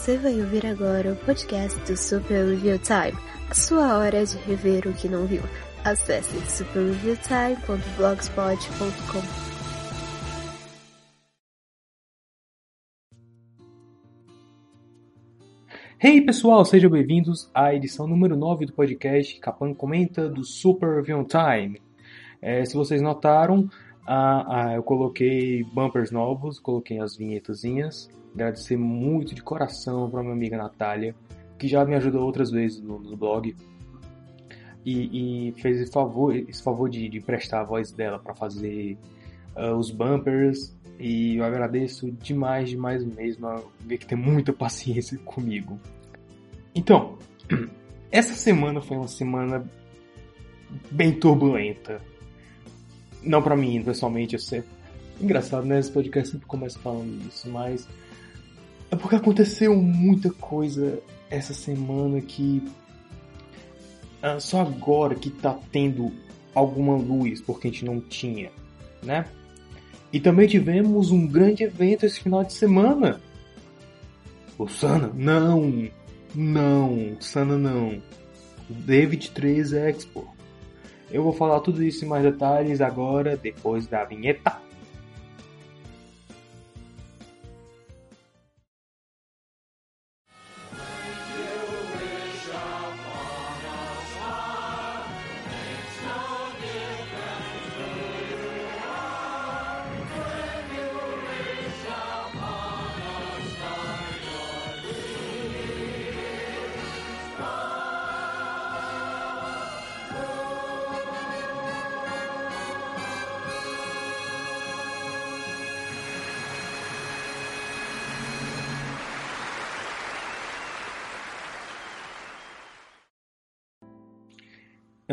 Você vai ouvir agora o podcast do Super Review Time, a sua hora de rever o que não viu. Acesse superreviewtime.blogspot.com. Hey pessoal, sejam bem-vindos à edição número 9 do podcast Capan Comenta do Super Review Time. É, se vocês notaram, ah, ah, eu coloquei bumpers novos, coloquei as vinhetazinhas. Agradecer muito de coração para minha amiga Natália, que já me ajudou outras vezes no, no blog. E, e, fez esse favor, esse favor de, de prestar a voz dela para fazer uh, os bumpers. E eu agradeço demais, demais mesmo. Ver que tem muita paciência comigo. Então, essa semana foi uma semana bem turbulenta não para mim, pessoalmente, eu sei. Engraçado, né? Esse podcast sempre começa falando isso, mas. É porque aconteceu muita coisa essa semana que. Ah, só agora que tá tendo alguma luz, porque a gente não tinha, né? E também tivemos um grande evento esse final de semana. O Sana? Não! Não! Sana não! David 3 Expo. Eu vou falar tudo isso em mais detalhes agora, depois da vinheta.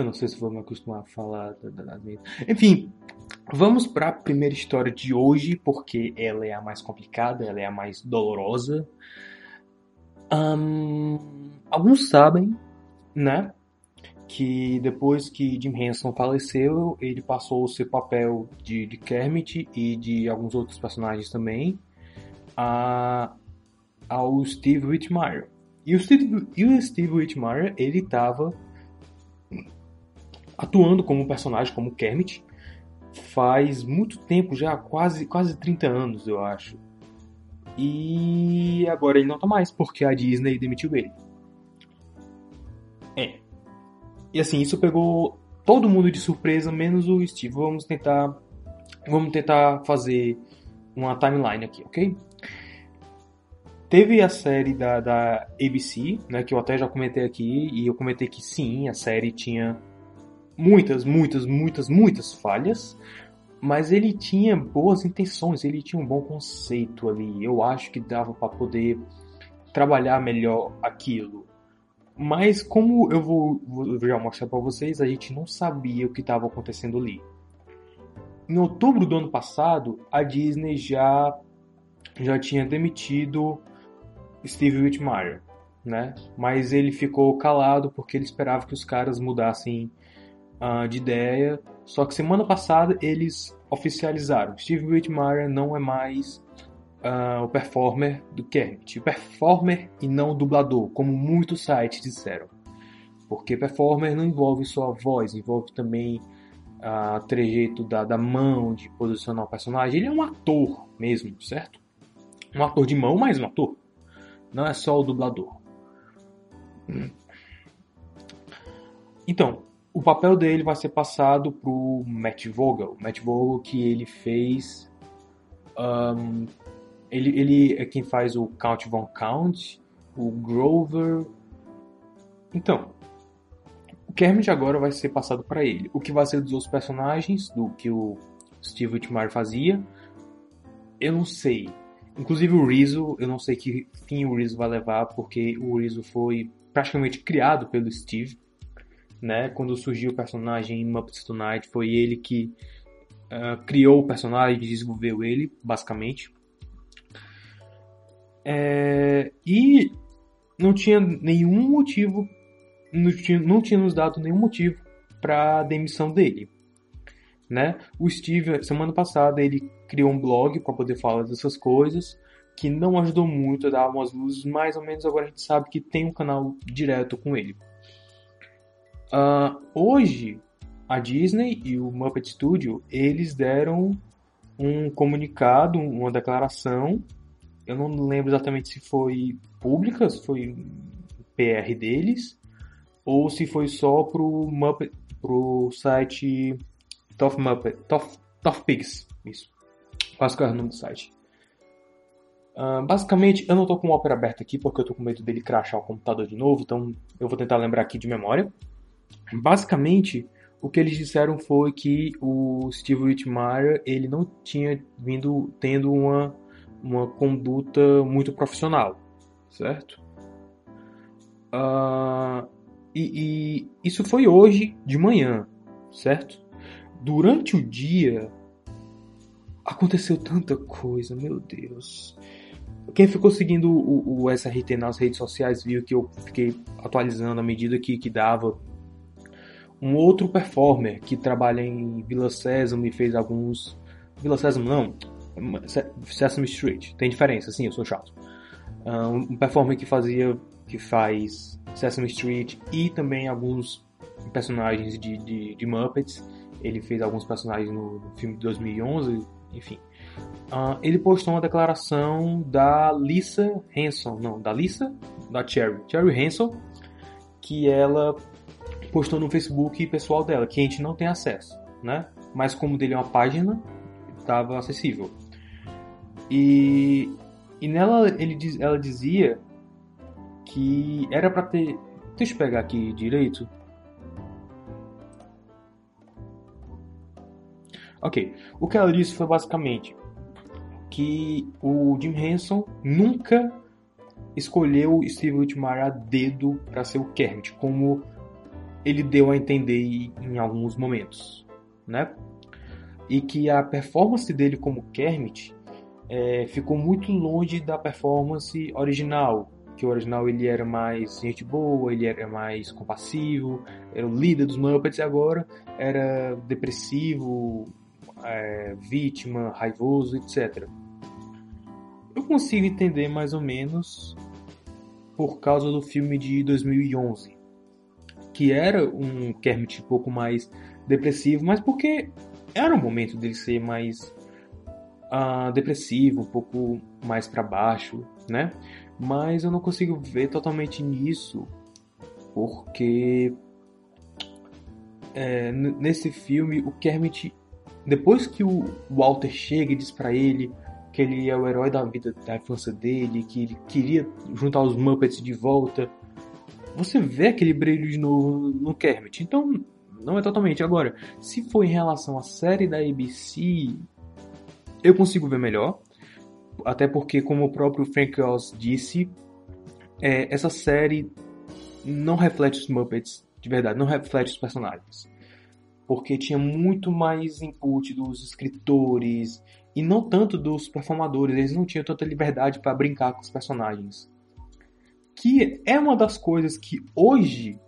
Não sei se vou me acostumar a falar. Enfim, vamos para a primeira história de hoje, porque ela é a mais complicada, ela é a mais dolorosa. Um, alguns sabem, né, que depois que Jim Henson faleceu, ele passou o seu papel de, de Kermit e de alguns outros personagens também a, ao Steve Whitmire. E o Steve, e o Steve Whitmire, ele estava atuando como personagem, como Kermit, faz muito tempo já, quase, quase 30 anos, eu acho. E agora ele não tá mais, porque a Disney demitiu ele. É. E assim, isso pegou todo mundo de surpresa, menos o Steve. Vamos tentar. Vamos tentar fazer uma timeline aqui, ok? Teve a série da, da ABC, né, que eu até já comentei aqui, e eu comentei que sim, a série tinha muitas, muitas, muitas, muitas falhas, mas ele tinha boas intenções, ele tinha um bom conceito ali. Eu acho que dava para poder trabalhar melhor aquilo. Mas como eu vou, vou já mostrar para vocês, a gente não sabia o que estava acontecendo ali. Em outubro do ano passado, a Disney já já tinha demitido Steve Whitmire, né? Mas ele ficou calado porque ele esperava que os caras mudassem uh, de ideia. Só que semana passada eles oficializaram. Steve Whitmire não é mais uh, o performer do Kermit. Performer e não dublador, como muitos sites disseram. Porque performer não envolve só a voz, envolve também o uh, trejeito da, da mão, de posicionar o personagem. Ele é um ator mesmo, certo? Um ator de mão, mas um ator. Não é só o dublador. Então, o papel dele vai ser passado pro Matt Vogel. Matt Vogel que ele fez. Um, ele, ele é quem faz o Count Von Count, o Grover. Então, o Kermit agora vai ser passado para ele. O que vai ser dos outros personagens, do que o Steve Whitmire fazia, eu não sei. Inclusive o Rizzo, eu não sei que fim o Rizzo vai levar, porque o Rizzo foi praticamente criado pelo Steve né? Quando surgiu o personagem em Muppets Tonight, foi ele que uh, criou o personagem, desenvolveu ele, basicamente. É, e não tinha nenhum motivo, não tinha, não tinha nos dado nenhum motivo para demissão dele. Né? O Steve, semana passada, ele criou um blog para poder falar dessas coisas, que não ajudou muito a dar umas luzes, mais ou menos agora a gente sabe que tem um canal direto com ele. Uh, hoje, a Disney e o Muppet Studio, eles deram um comunicado, uma declaração, eu não lembro exatamente se foi pública, se foi PR deles, ou se foi só pro, Muppet, pro site Tough Muppet, Tough, Tough Pigs, isso. Quase que é o nome do site. Uh, basicamente, eu não estou com o Opera aberto aqui porque eu estou com medo dele crashar o computador de novo, então eu vou tentar lembrar aqui de memória. Basicamente, o que eles disseram foi que o Steve Whitmire ele não tinha vindo tendo uma, uma conduta muito profissional, certo? Uh, e, e isso foi hoje de manhã, certo? Durante o dia aconteceu tanta coisa, meu Deus. Quem ficou seguindo o, o SRT nas redes sociais viu que eu fiquei atualizando à medida que, que dava. Um outro performer que trabalha em Vila Sésamo e fez alguns. Vila Sésamo não, Sesame Street. Tem diferença, sim, eu sou chato. Ah, um performer que fazia. que faz Sesame Street e também alguns personagens de, de, de Muppets. Ele fez alguns personagens no, filme de 2011, enfim. Uh, ele postou uma declaração da Lisa Hanson, não, da Lisa, da Cherry, Cherry Hanson, que ela postou no Facebook pessoal dela, que a gente não tem acesso, né? Mas como dele é uma página, estava acessível. E, e nela ele, ela dizia que era para ter. Deixa eu pegar aqui direito. Ok. O que ela disse foi basicamente que o Jim Henson nunca escolheu Steve Whitmire a dedo para ser o Kermit, como ele deu a entender em alguns momentos, né? E que a performance dele como Kermit é, ficou muito longe da performance original, que o original ele era mais gente boa, ele era mais compassivo, era o líder dos Muppets e agora era depressivo, é, vítima, raivoso, etc. Eu consigo entender mais ou menos por causa do filme de 2011, que era um Kermit um pouco mais depressivo, mas porque era o momento dele ser mais uh, depressivo, um pouco mais para baixo, né? Mas eu não consigo ver totalmente nisso, porque é, nesse filme o Kermit depois que o Walter chega e diz para ele que ele é o herói da vida da infância dele, que ele queria juntar os Muppets de volta, você vê aquele brilho de novo no Kermit. Então, não é totalmente. Agora, se for em relação à série da ABC, eu consigo ver melhor. Até porque, como o próprio Frank Oz disse, é, essa série não reflete os Muppets de verdade, não reflete os personagens porque tinha muito mais input dos escritores e não tanto dos performadores, eles não tinham tanta liberdade para brincar com os personagens. Que é uma das coisas que hoje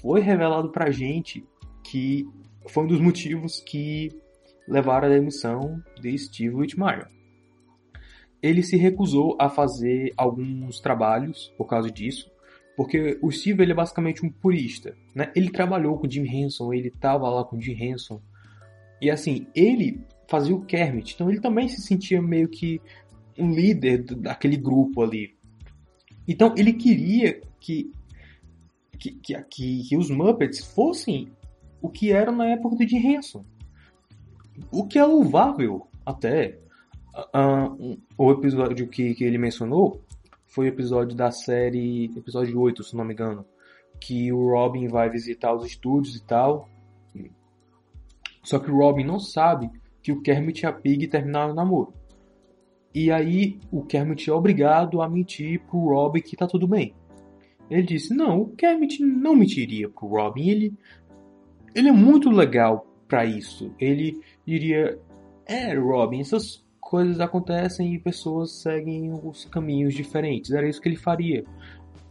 foi revelado pra gente que foi um dos motivos que levaram à demissão de Steve Whitmire. Ele se recusou a fazer alguns trabalhos por causa disso, porque o Steve ele é basicamente um purista, né? Ele trabalhou com o Jim Henson, ele estava lá com o Jim Henson. E assim, ele fazia o Kermit, então ele também se sentia meio que um líder daquele grupo ali. Então ele queria que que, que, que, os Muppets fossem o que eram na época do Jim Henson. O que é louvável até. Uh, um, o episódio que, que ele mencionou foi o episódio da série, episódio 8, se não me engano, que o Robin vai visitar os estúdios e tal. Só que o Robin não sabe que o Kermit e a Pig terminaram o namoro. E aí o Kermit é obrigado a mentir pro Robin que tá tudo bem. Ele disse: "Não, o Kermit não mentiria pro Robin, ele ele é muito legal para isso. Ele diria: "É, Robin, essas coisas acontecem e pessoas seguem os caminhos diferentes. Era isso que ele faria.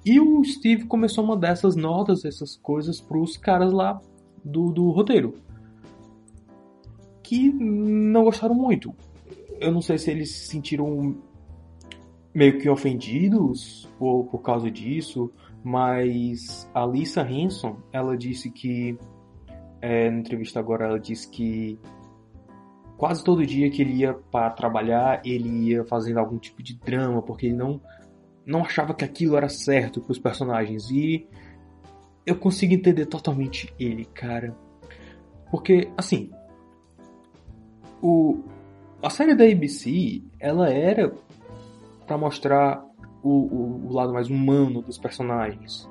E o Steve começou a mandar essas notas, essas coisas pros caras lá do, do roteiro. Que não gostaram muito. Eu não sei se eles se sentiram meio que ofendidos por, por causa disso, mas a Lisa Hanson, ela disse que, é, na entrevista agora, ela disse que quase todo dia que ele ia para trabalhar, ele ia fazendo algum tipo de drama, porque ele não, não achava que aquilo era certo para os personagens. E eu consigo entender totalmente ele, cara. Porque, assim, o, a série da ABC, ela era para mostrar o, o, o, lado mais humano dos personagens.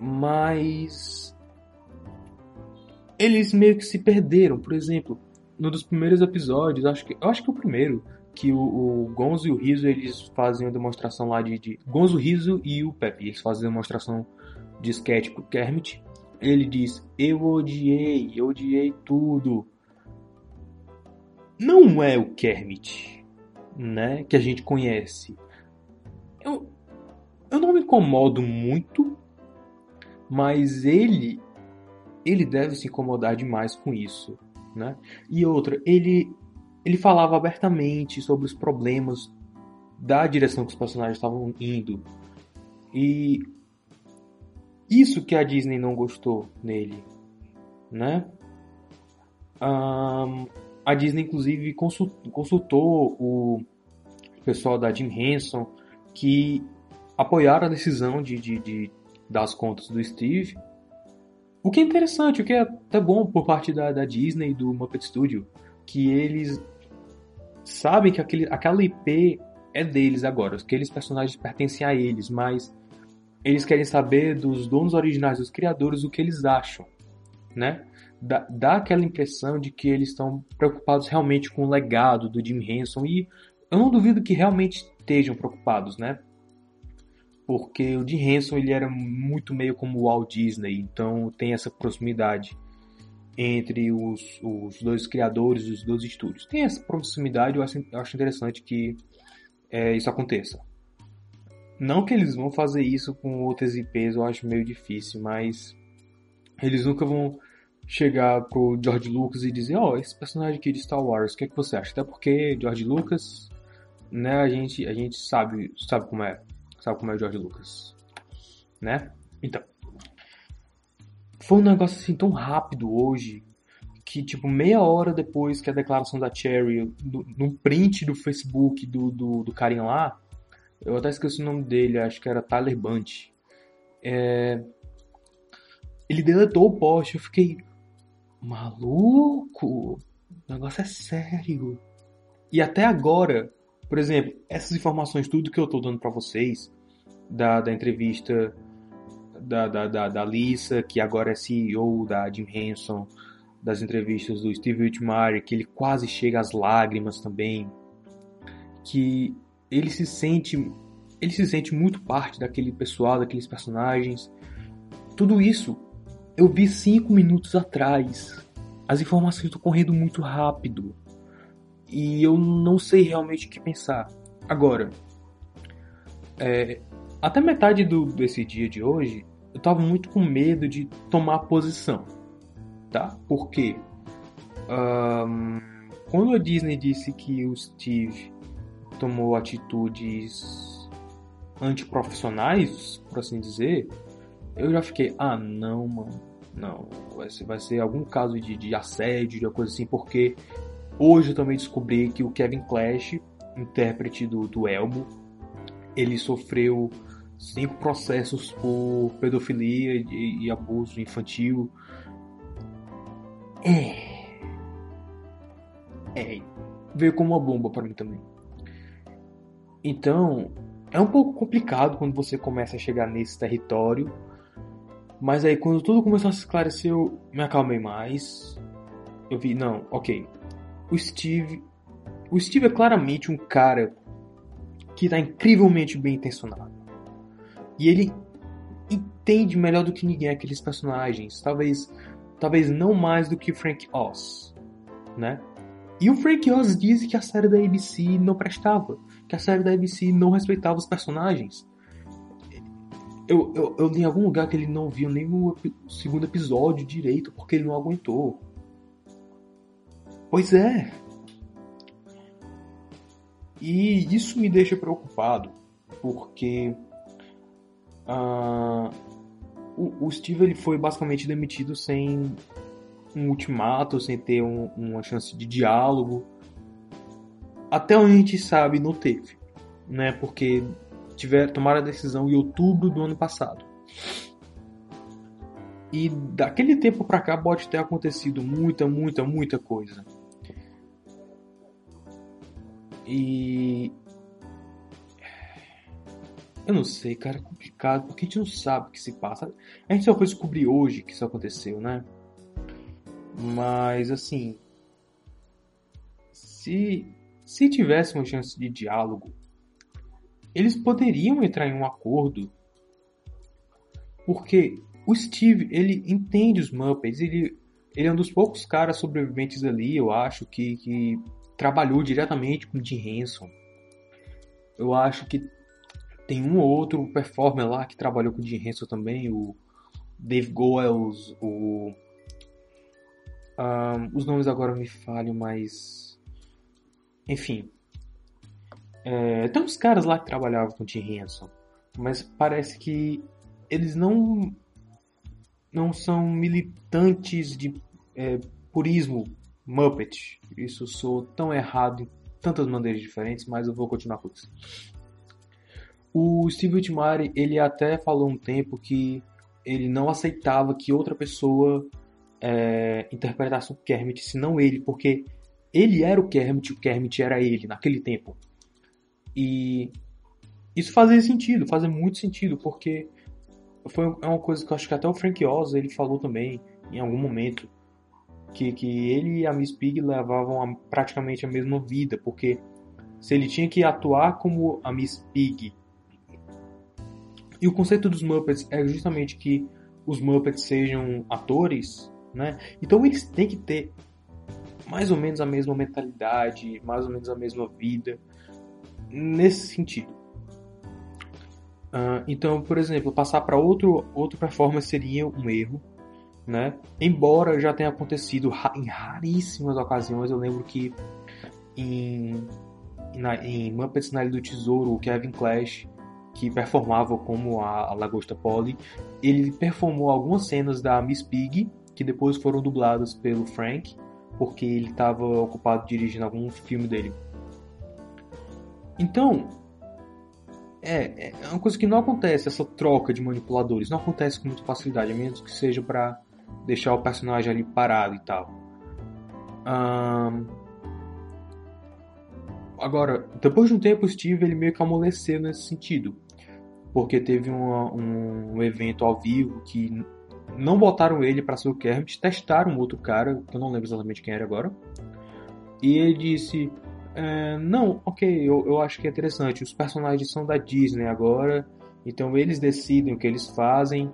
Mas eles meio que se perderam. Por exemplo, no dos primeiros episódios, acho que, acho que o primeiro, que o, o Gonzo e o Riso eles fazem a demonstração lá de, de Gonzo, Riso e o Pepe, eles fazem a demonstração de sketch pro Kermit. Ele diz: "Eu odiei, eu odiei tudo". Não é o Kermit, né, que a gente conhece. Eu, eu não me incomodo muito, mas ele ele deve se incomodar demais com isso né? E outra, ele ele falava abertamente sobre os problemas da direção que os personagens estavam indo. E isso que a Disney não gostou nele, né? Um, a Disney inclusive consultou, o pessoal da Jim Henson que apoiaram a decisão de, de, de das contas do Steve o que é interessante, o que é até bom por parte da, da Disney e do Muppet Studio, que eles sabem que aquele, aquela IP é deles agora, aqueles personagens pertencem a eles, mas eles querem saber dos donos originais, dos criadores, o que eles acham, né? Dá, dá aquela impressão de que eles estão preocupados realmente com o legado do Jim Henson e eu não duvido que realmente estejam preocupados, né? porque o Jim Henson ele era muito meio como o Walt Disney, então tem essa proximidade entre os, os dois criadores os dois estúdios. Tem essa proximidade, eu acho, eu acho interessante que é, isso aconteça. Não que eles vão fazer isso com outras IPs, eu acho meio difícil, mas eles nunca vão chegar pro George Lucas e dizer, ó, oh, esse personagem aqui de Star Wars, o que, é que você acha? Até porque George Lucas, né, a gente, a gente sabe, sabe como é. Sabe como é o George Lucas? Né? Então. Foi um negócio assim tão rápido hoje que, tipo, meia hora depois que a declaração da Cherry, no, print do Facebook do, do, do carinha lá, eu até esqueci o nome dele, acho que era Tyler Bunch. É... Ele deletou o post, eu fiquei. Maluco! O negócio é sério. E até agora, por exemplo, essas informações, tudo que eu estou dando para vocês, da, da entrevista da, da, da, da, Lisa, que agora é CEO da Jim Henson, das entrevistas do Steve Whitmire, que ele quase chega às lágrimas também, que ele se sente ele se sente muito parte daquele pessoal, daqueles personagens. Tudo isso eu vi cinco minutos atrás. As informações estão correndo muito rápido e eu não sei realmente o que pensar. Agora, é, até metade do, desse dia de hoje, eu tava muito com medo de tomar posição, tá? Porque um, quando a Disney disse que o Steve tomou atitudes antiprofissionais, por assim dizer, eu já fiquei, ah não, mano, não, vai ser, algum caso de, de assédio, de coisa assim, porque Hoje eu também descobri que o Kevin Clash, intérprete do, do Elmo, ele sofreu cinco processos por pedofilia e, e abuso infantil. É. É. Veio como uma bomba para mim também. Então, é um pouco complicado quando você começa a chegar nesse território. Mas aí, quando tudo começou a se esclarecer, eu me acalmei mais. Eu vi, não, ok o Steve. O Steve é claramente um cara que está incrivelmente bem intencionado. E ele entende melhor do que ninguém aqueles personagens. Talvez, talvez não mais do que Frank Oz, né? E o Frank Oz diz que a série da ABC não prestava, que a série da ABC não respeitava os personagens. Eu, eu, eu li em algum lugar que ele não viu nem o segundo episódio direito porque ele não aguentou. Pois é. E isso me deixa preocupado, porque uh, o, o, Steve ele foi basicamente demitido sem um ultimato, sem ter um, uma chance de diálogo. Até onde a gente sabe, não teve, né? Porque tiver, tomaram a decisão em outubro do ano passado. E daquele tempo para cá pode ter acontecido muita, muita, muita coisa. E. Eu não sei, cara, é complicado, porque a gente não sabe o que se passa. A gente só foi descobrir hoje que isso aconteceu, né? Mas, assim. Se, se tivesse uma chance de diálogo, eles poderiam entrar em um acordo. Porque o Steve, ele entende os Muppets, ele, ele é um dos poucos caras sobreviventes ali, eu acho, que, que trabalhou diretamente com o Jim Henson. Eu acho que tem um ou outro performer lá que trabalhou com o Jim Henson também, o Dave Goels, o... Um, os nomes agora me falham, mas... Enfim. É, tem uns caras lá que trabalhavam com o Jim Henson, mas parece que eles não não são militantes de é, purismo Muppet. Isso sou tão errado em tantas maneiras diferentes, mas eu vou continuar com isso. O Steve Whitmire, ele até falou um tempo que ele não aceitava que outra pessoa é, interpretasse o Kermit, senão ele, porque ele era o Kermit, o Kermit era ele naquele tempo. E isso fazia sentido, fazia muito sentido, porque foi é uma coisa que eu acho que até o Frank Oz ele falou também em algum momento que, que ele e a Miss Pig levavam a, praticamente a mesma vida, porque se ele tinha que atuar como a Miss Pig. E o conceito dos Muppets é justamente que os Muppets sejam atores, né? Então eles têm que ter mais ou menos a mesma mentalidade, mais ou menos a mesma vida, nesse sentido. Uh, então, por exemplo, passar para outro outro performance seria um erro, né? Embora já tenha acontecido em raríssimas ocasiões, eu lembro que em, na, em Muppets na Ilha do Tesouro, o Kevin Clash, que performava como a, a Lagosta Polly, ele performou algumas cenas da Miss Pig, que depois foram dubladas pelo Frank, porque ele estava ocupado dirigindo algum filme dele. Então, é, é uma coisa que não acontece, essa troca de manipuladores. Não acontece com muita facilidade, a menos que seja para deixar o personagem ali parado e tal. Agora, depois de um tempo, o Steve ele meio que amoleceu nesse sentido. Porque teve uma, um evento ao vivo que não botaram ele para ser o Kermit, testaram um outro cara, que eu não lembro exatamente quem era agora. E ele disse: é, não, ok, eu, eu acho que é interessante. Os personagens são da Disney agora, então eles decidem o que eles fazem.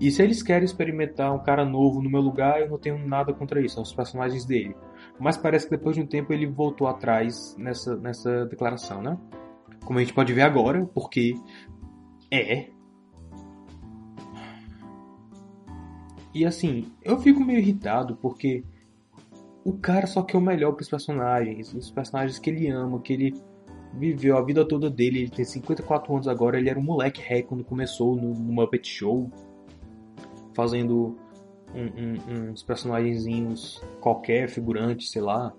E se eles querem experimentar um cara novo no meu lugar, eu não tenho nada contra isso, são os personagens dele. Mas parece que depois de um tempo ele voltou atrás nessa, nessa declaração, né? Como a gente pode ver agora, porque é. E assim, eu fico meio irritado porque o cara só quer o melhor para os personagens, os personagens que ele ama, que ele viveu a vida toda dele. Ele tem 54 anos agora, ele era um moleque ré quando começou no, no Muppet Show, fazendo um, um, uns personagenzinhos qualquer, figurante, sei lá.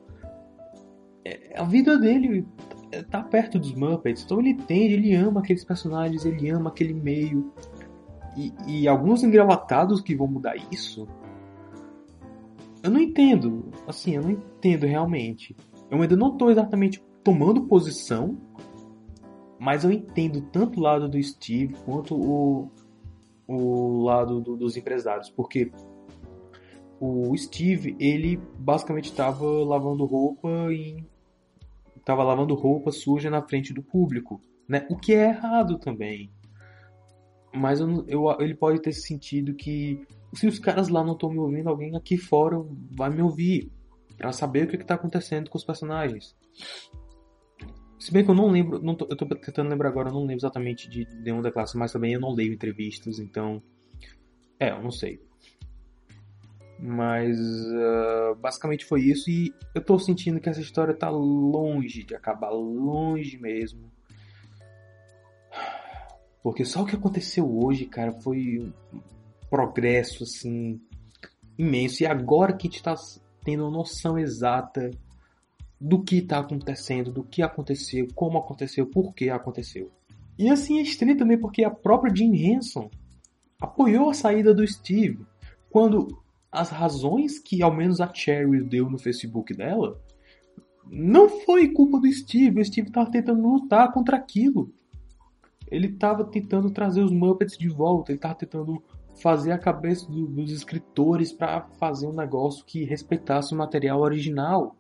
É, a vida dele tá perto dos Muppets, então ele entende, ele ama aqueles personagens, ele ama aquele meio. E, e alguns engravatados que vão mudar isso, eu não entendo. Assim, eu não entendo realmente. Eu ainda não estou exatamente tomando posição, mas eu entendo tanto o lado do Steve quanto o, o lado do, dos empresários, porque o Steve, ele basicamente estava lavando roupa e estava lavando roupa suja na frente do público, né? O que é errado também. Mas eu, eu, ele pode ter sentido que se os caras lá não estão me ouvindo, alguém aqui fora vai me ouvir para saber o que está acontecendo com os personagens. Se bem que eu não lembro, não tô, eu tô tentando lembrar agora, eu não lembro exatamente de nenhuma da classe, mas também eu não leio entrevistas, então. É, eu não sei. Mas uh, basicamente foi isso e eu tô sentindo que essa história tá longe de acabar, longe mesmo. Porque só o que aconteceu hoje, cara, foi progresso assim imenso. E agora que a gente tá tendo uma noção exata do que está acontecendo, do que aconteceu, como aconteceu, por que aconteceu. E assim é estranho também porque a própria Jim Henson apoiou a saída do Steve quando as razões que ao menos a Cherry deu no Facebook dela não foi culpa do Steve. O Steve estava tentando lutar contra aquilo. Ele estava tentando trazer os Muppets de volta. Ele estava tentando fazer a cabeça do, dos escritores para fazer um negócio que respeitasse o material original.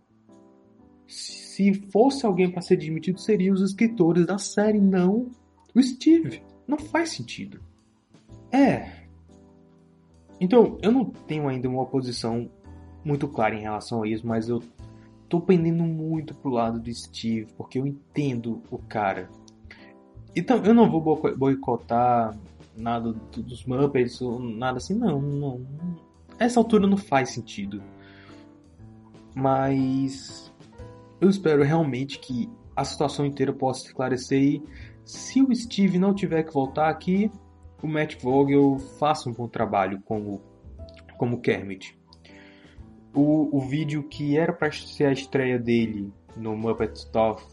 Se fosse alguém para ser demitido, seriam os escritores da série, não o Steve. Não faz sentido. É. Então, eu não tenho ainda uma posição muito clara em relação a isso, mas eu tô pendendo muito pro lado do Steve, porque eu entendo o cara. Então, eu não vou boicotar nada dos Muppets ou nada assim, não, não. Essa altura não faz sentido. Mas eu espero realmente que a situação inteira possa se esclarecer e se o Steve não tiver que voltar aqui, o Matt Vogel faça um bom trabalho como, como Kermit. O, o vídeo que era para ser a estreia dele no Muppet Talk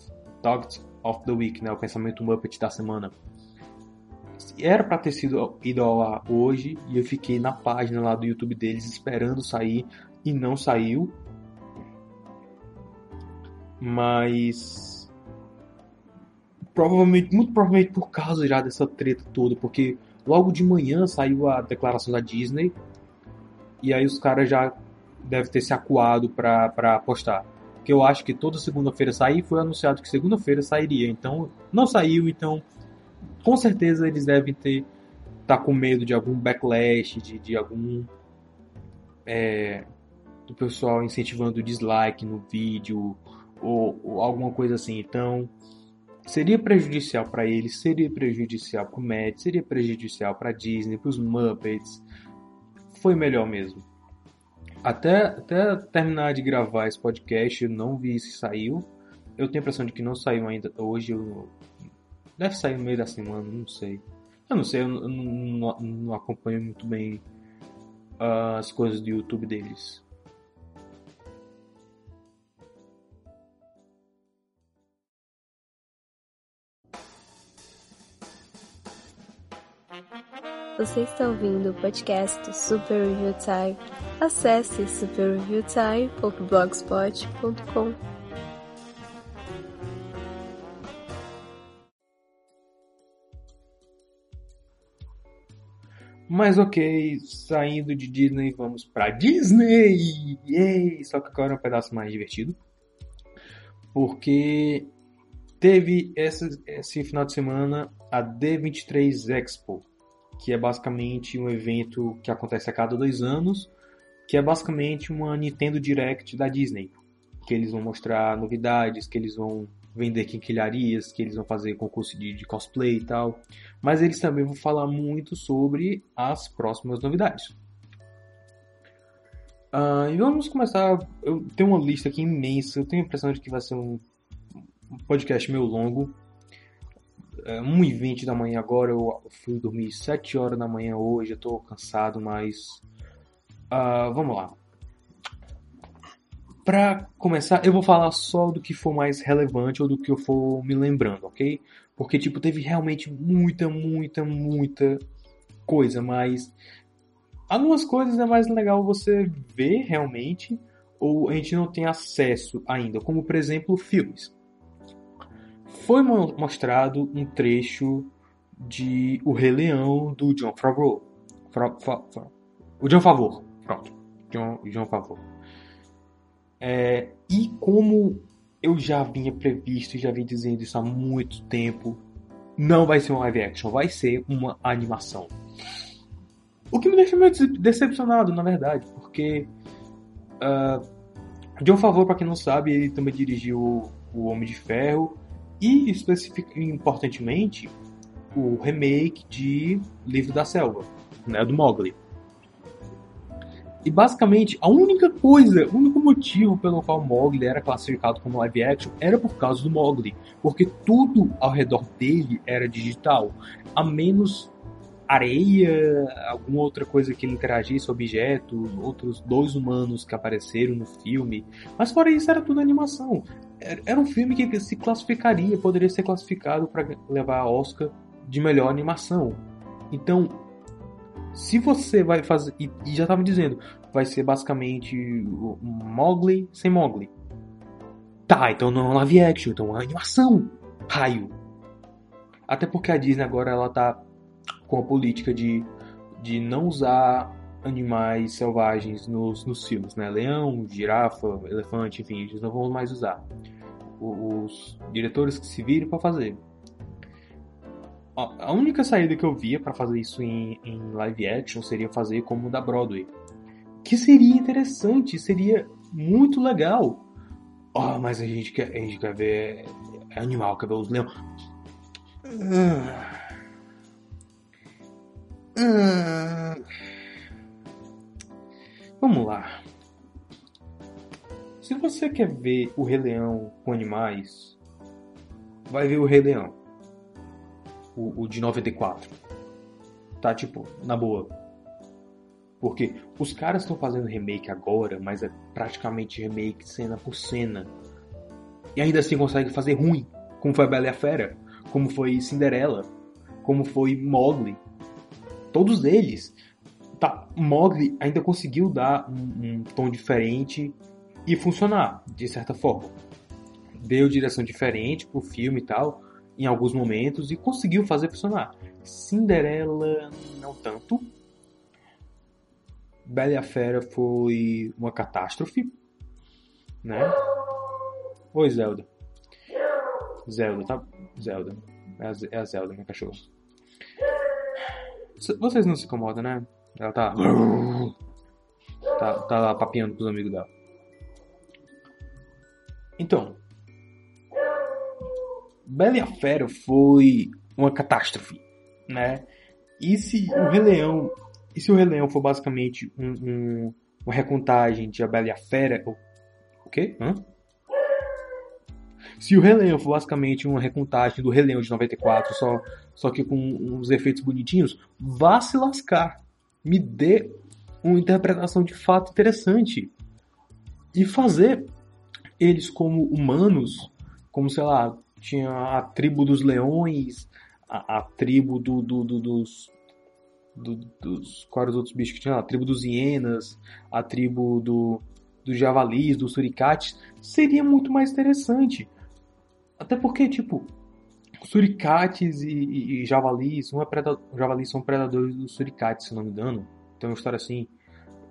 of the Week, né, o pensamento Muppet da semana, era para ter sido ido ao ar hoje e eu fiquei na página lá do YouTube deles esperando sair e não saiu. Mas provavelmente, muito provavelmente por causa já dessa treta toda, porque logo de manhã saiu a declaração da Disney e aí os caras já devem ter se acuado para postar. Porque eu acho que toda segunda-feira sair foi anunciado que segunda-feira sairia. Então não saiu, então com certeza eles devem ter tá com medo de algum backlash, de, de algum é, do pessoal incentivando dislike no vídeo ou, ou alguma coisa assim. Então seria prejudicial para eles, seria prejudicial para o Matt, seria prejudicial para Disney, para os Muppets. Foi melhor mesmo. Até, até terminar de gravar esse podcast, eu não vi se saiu. Eu tenho a impressão de que não saiu ainda hoje. Eu Deve sair no meio da semana, não sei. Eu não sei, eu não, não, não acompanho muito bem uh, as coisas do YouTube deles. Você está ouvindo o podcast Super Review Time. Acesse superreviewtime.blogspot.com. Mas ok, saindo de Disney, vamos pra Disney! Yay! Só que agora é um pedaço mais divertido. Porque teve essa, esse final de semana a D23 Expo, que é basicamente um evento que acontece a cada dois anos, que é basicamente uma Nintendo Direct da Disney. Que eles vão mostrar novidades, que eles vão vender quinquilharias, que eles vão fazer concurso de, de, cosplay e tal. Mas eles também vão falar muito sobre as próximas novidades. Uh, e vamos começar. Eu tenho uma lista aqui imensa. Eu tenho a impressão de que vai ser um, podcast meio longo. É 1h20 da manhã agora. Eu fui dormir 7 horas da manhã hoje. Eu tô cansado, mas. Uh, vamos lá. Para começar, eu vou falar só do que for mais relevante ou do que eu for me lembrando, ok? Porque, tipo, teve realmente muita, muita, muita coisa, mas algumas coisas é mais legal você ver realmente ou a gente não tem acesso ainda, como por exemplo filmes. Foi mostrado um trecho de O Rei Leão do John Favreau. Fra, fa, o John Favreau, pronto. John, John Favreau. É, e como eu já vinha previsto, já vinha dizendo isso há muito tempo, não vai ser um live action, vai ser uma animação. O que me deixa meio decepcionado, na verdade, porque uh, um favor para quem não sabe, ele também dirigiu o Homem de Ferro e especificamente importantemente o remake de Livro da Selva, né, do Mowgli. E basicamente, a única coisa, o único motivo pelo qual Mogli era classificado como live action era por causa do Mogli. Porque tudo ao redor dele era digital. A menos areia, alguma outra coisa que ele interagisse, objetos, outros dois humanos que apareceram no filme. Mas fora isso, era tudo animação. Era um filme que se classificaria, poderia ser classificado para levar a Oscar de melhor animação. Então, se você vai fazer. E, e já estava dizendo, vai ser basicamente um Mowgli sem Mowgli. Tá, então não é live action, então é animação. Raio. Até porque a Disney agora ela tá com a política de, de não usar animais selvagens nos, nos filmes, né? Leão, girafa, elefante, enfim, eles não vão mais usar. Os, diretores que se virem para fazer a única saída que eu via para fazer isso em, em, live action seria fazer como da Broadway. Que seria interessante, seria muito legal. Oh, mas a gente quer, a gente quer ver é animal, quer ver os leões. Vamos lá. Se você quer ver o Rei Leão com animais, vai ver o Rei Leão o, o de 94. Tá, tipo, na boa. Porque os caras estão fazendo remake agora, mas é praticamente remake cena por cena. E ainda assim consegue fazer ruim. Como foi Bela e a Fera. Como foi Cinderela. Como foi Mowgli. Todos eles. Tá, Mowgli ainda conseguiu dar um, um tom diferente e funcionar, de certa forma. Deu direção diferente pro filme e tal em alguns momentos e conseguiu fazer funcionar. Cinderela, não tanto. Bela e a Fera foi uma catástrofe, né? Oi, Zelda. Zelda, tá? Zelda. É a, é Zelda, minha cachorra. Vocês não se incomodam, né? Ela tá. Tá, tá lá papiando com os amigos dela. Então, Bela Fera foi uma catástrofe, né? E se o Rei Leão, e se o Rei Leão for basicamente um, um, uma recontagem de A Bela e a Fera, o, o quê? Hã? Se o Rei Leão for basicamente uma recontagem do Rei Leão de 94, só, só que com uns efeitos bonitinhos, vá se lascar. Me dê uma interpretação de fato interessante. E fazer eles como humanos, como, sei lá, tinha a tribo dos leões, a, a tribo do, do, do dos. Do, dos. Quais os outros bichos que tinha? A tribo dos hienas, a tribo do, dos javalis, dos suricates. Seria muito mais interessante. Até porque, tipo, suricates e, e, e javalis, um é predador, javalis são predadores dos suricates, se não me engano. Tem uma história assim.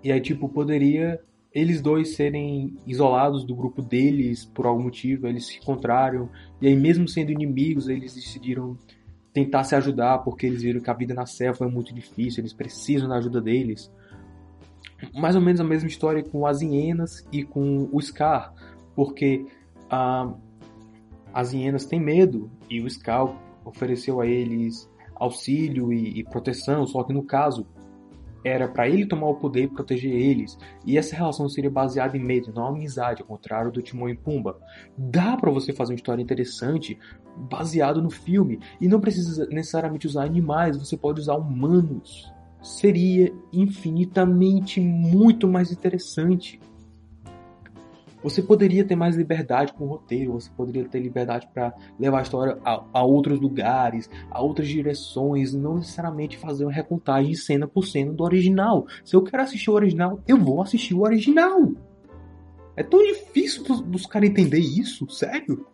E aí, tipo, poderia eles dois serem isolados do grupo deles por algum motivo, eles se encontraram, e aí mesmo sendo inimigos, eles decidiram tentar se ajudar porque eles viram que a vida na selva é muito difícil, eles precisam da ajuda deles. Mais ou menos a mesma história com as hienas e com o Scar, porque ah, as hienas têm medo e o Scar ofereceu a eles auxílio e, e proteção, só que no caso era para ele tomar o poder e proteger eles. E essa relação seria baseada em medo, não amizade, ao contrário do Timão e Pumba. Dá para você fazer uma história interessante baseado no filme e não precisa necessariamente usar animais, você pode usar humanos. Seria infinitamente muito mais interessante. Você poderia ter mais liberdade com o roteiro, você poderia ter liberdade para levar a história a, a, outros lugares, a outras direções, não necessariamente fazer uma recontagem cena por cena do original. Se eu quero assistir o original, eu vou assistir o original. É tão difícil dos, dos caras entender isso, sério?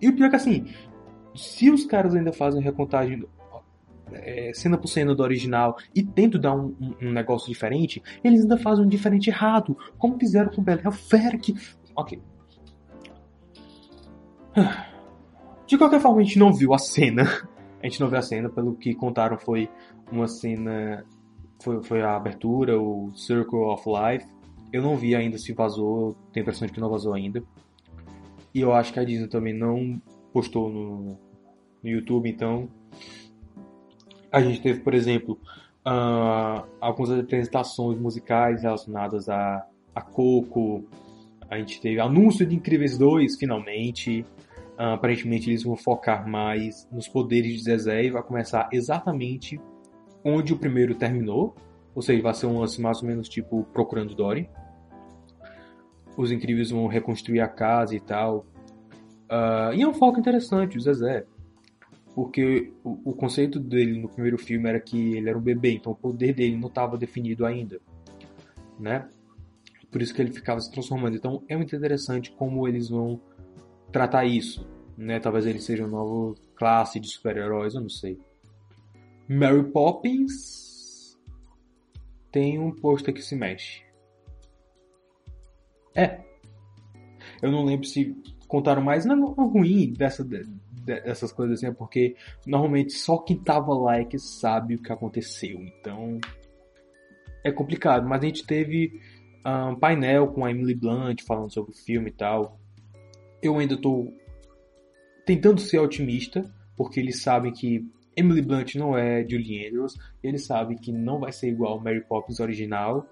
E o pior é que assim, se os caras ainda fazem recontagem é, cena por cena do original e tento dar um, um, um, negócio diferente, eles ainda fazem um diferente errado, como fizeram com Bel Fera que... Ok. De qualquer forma, a gente não viu a cena. A gente não viu a cena, pelo que contaram foi uma cena... Foi, foi a abertura, o Circle of Life. Eu não vi ainda se vazou, tenho a impressão de que não vazou ainda. E eu acho que a Disney também não postou no, no YouTube, então a gente teve, por exemplo, uh, algumas apresentações musicais relacionadas a, a Coco. A gente teve anúncio de Incríveis 2, finalmente. Uh, aparentemente eles vão focar mais nos poderes de Zezé e vai começar exatamente onde o primeiro terminou. Ou seja, vai ser um lance mais ou menos tipo Procurando Dory. Os Incríveis vão reconstruir a casa e tal. Uh, e é um foco interessante, o Zezé. Porque o, o, conceito dele no primeiro filme era que ele era um bebê, então o poder dele não estava definido ainda. Né? Por isso que ele ficava se transformando. Então é muito interessante como eles vão tratar isso. Né? Talvez ele seja uma nova classe de super-heróis, eu não sei. Mary Poppins tem um pôster que se mexe. É. Eu não lembro se contaram mais. Não ruim dessa, dessas coisas assim, é porque normalmente só quem tava lá é que sabe o que aconteceu. Então é complicado. Mas a gente teve um painel com a Emily Blunt falando sobre o filme e tal. Eu ainda tô tentando ser otimista, porque eles sabem que Emily Blunt não é Julie Andrews, eles sabem que não vai ser igual ao Mary Poppins original.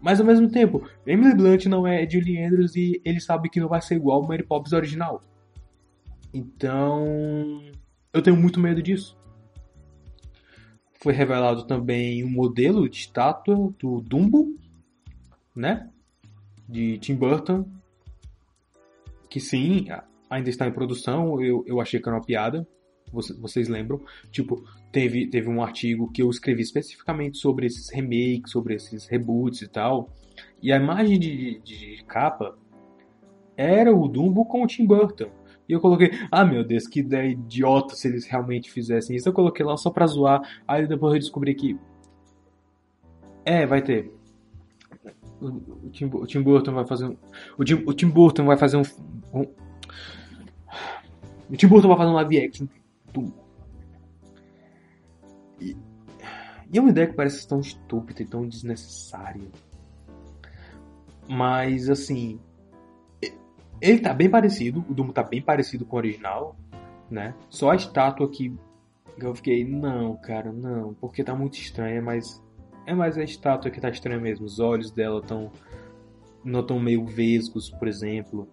Mas ao mesmo tempo, Emily Blunt não é Julie Andrews e ele sabe que não vai ser igual ao Mary Poppins original. Então, eu tenho muito medo disso. Foi revelado também um modelo de estátua do Dumbo, né? De Tim Burton. Que sim, ainda está em produção. Eu, eu achei que era uma piada. Vocês lembram? Tipo, teve, teve um artigo que eu escrevi especificamente sobre esses remakes, sobre esses reboots e tal. E a imagem de, de, de capa era o Dumbo com o Tim Burton. E eu coloquei, ah meu Deus, que ideia idiota se eles realmente fizessem isso. Eu coloquei lá só pra zoar. Aí depois eu descobri que. É, vai ter. O, Tim, o Tim Burton vai fazer um. O Tim, o Tim Burton vai fazer um, um. O Tim Burton vai fazer um live action tudo. E, e é uma ideia que parece tão estúpida e tão desnecessária. Mas, assim. Ele tá bem parecido, o Dumbo tá bem parecido com o original, né? Só a estátua que eu fiquei, não, cara, não, porque tá muito estranha, mas é mais a estátua que tá estranha mesmo. Os olhos dela tão não tão meio vesgos, por exemplo,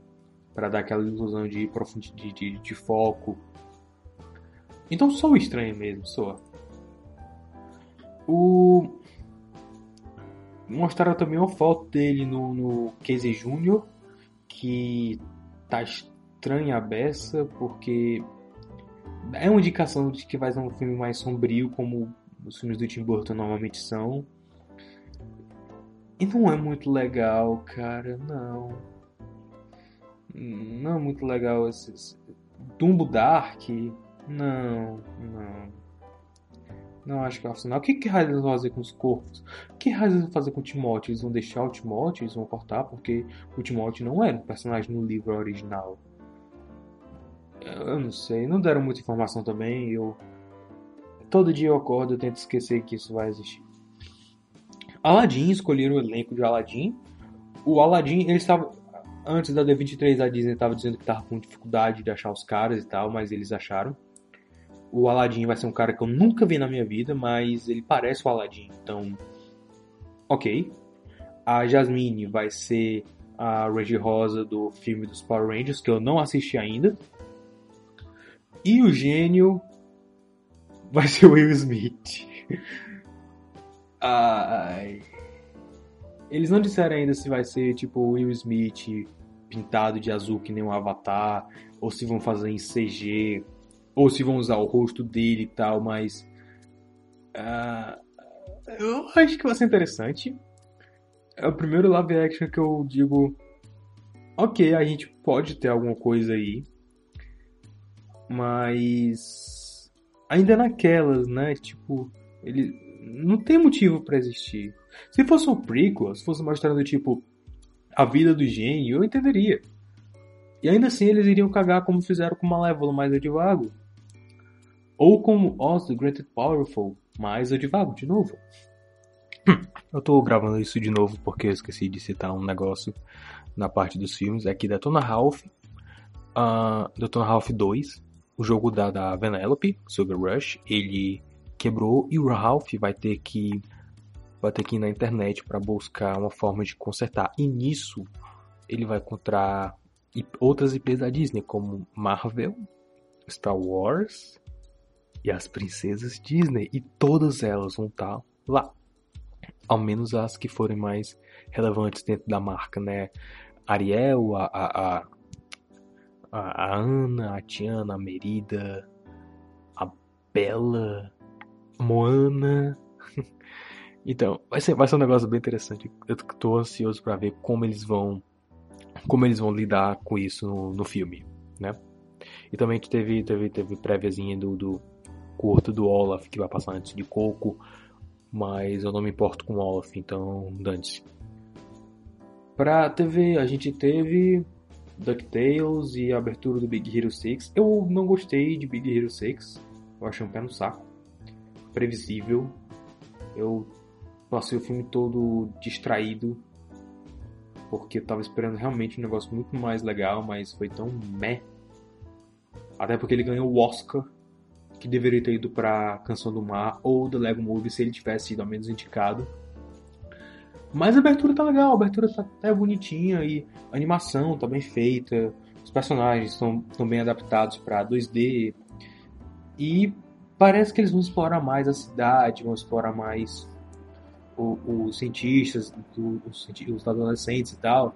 para dar aquela ilusão de profundidade de, de, de, foco. Então sou estranho mesmo, soa. O... Mostraram também uma foto dele no, no Casey Jr., que tá estranha a beça, porque é uma indicação de que vai ser um filme mais sombrio, como os filmes do Tim Burton normalmente são. E não é muito legal, cara, não. Não é muito legal esse. Dumbo Dark não, não. Não acho que é funcionar. O que, que raios vão fazer com os corpos? O que raios vão fazer com o Timóteo? Eles vão deixar o Timóteo? Eles vão cortar? Porque o Timóteo não era um personagem no livro original. Eu não sei. Não deram muita informação também. Eu. Todo dia eu acordo e tento esquecer que isso vai existir. Aladdin, escolheram o elenco de Aladdin. O Aladdin, ele estava antes da D23 a Disney estava dizendo que estava com dificuldade de achar os caras e tal, mas eles acharam o Aladdin vai ser um cara que eu nunca vi na minha vida, mas ele parece o Aladdin, então. Ok. A Jasmine vai ser a Reggie Rosa do filme dos Power Rangers, que eu não assisti ainda. E o gênio vai ser o Will Smith. Ai. Eles não disseram ainda se vai ser tipo o Will Smith pintado de azul que nem um avatar, ou se vão fazer em CG ou se vão usar o rosto dele e tal, mas. Uh, eu acho que vai ser interessante. É o primeiro live action que eu digo. Ok, a gente pode ter alguma coisa aí. Mas. Ainda naquelas, né? Tipo, ele. Não tem motivo para existir. Se fosse um prequel, se fosse mostrando, tipo, a vida do gênio, eu entenderia. E ainda assim eles iriam cagar como fizeram com Malévolo mais Edivago. Ou como Oz the Great Powerful, mas eu divago de novo. Eu tô gravando isso de novo porque eu esqueci de citar um negócio na parte dos filmes. É que Detona Ralph, uh, Detona Ralph 2, o jogo da, da Vanellope, Sugar Rush, ele quebrou e o Ralph vai ter que vai ter que ir na internet para buscar uma forma de consertar. E nisso ele vai encontrar outras IPs da Disney como Marvel, Star Wars e as princesas Disney e todas elas vão estar tá lá. Ao menos as que forem mais relevantes dentro da marca, né? Ariel, a, a, a, a Ana, a Tiana, a Merida, a Bela, Moana. então, vai ser, vai ser um negócio bem interessante. Eu tô ansioso para ver como eles vão como eles vão lidar com isso no, no filme, né? E também teve, teve, teve préviazinha do, do curto do Olaf que vai passar antes de Coco, mas eu não me importo com o Olaf, então dane-se. Pra TV a gente teve DuckTales e a abertura do Big Hero 6. Eu não gostei de Big Hero 6, eu achei um pé no saco. Previsível. Eu passei o filme todo distraído porque eu tava esperando realmente um negócio muito mais legal, mas foi tão meh. Até porque ele ganhou o Oscar, que deveria ter ido pra Canção do Mar ou The Lego Movie se ele tivesse sido ao menos indicado. Mas a abertura tá legal, a abertura tá até bonitinha e a animação tá bem feita, os personagens estão bem adaptados para 2D e parece que eles vão explorar mais a cidade, vão explorar mais os cientistas, os, os adolescentes e tal.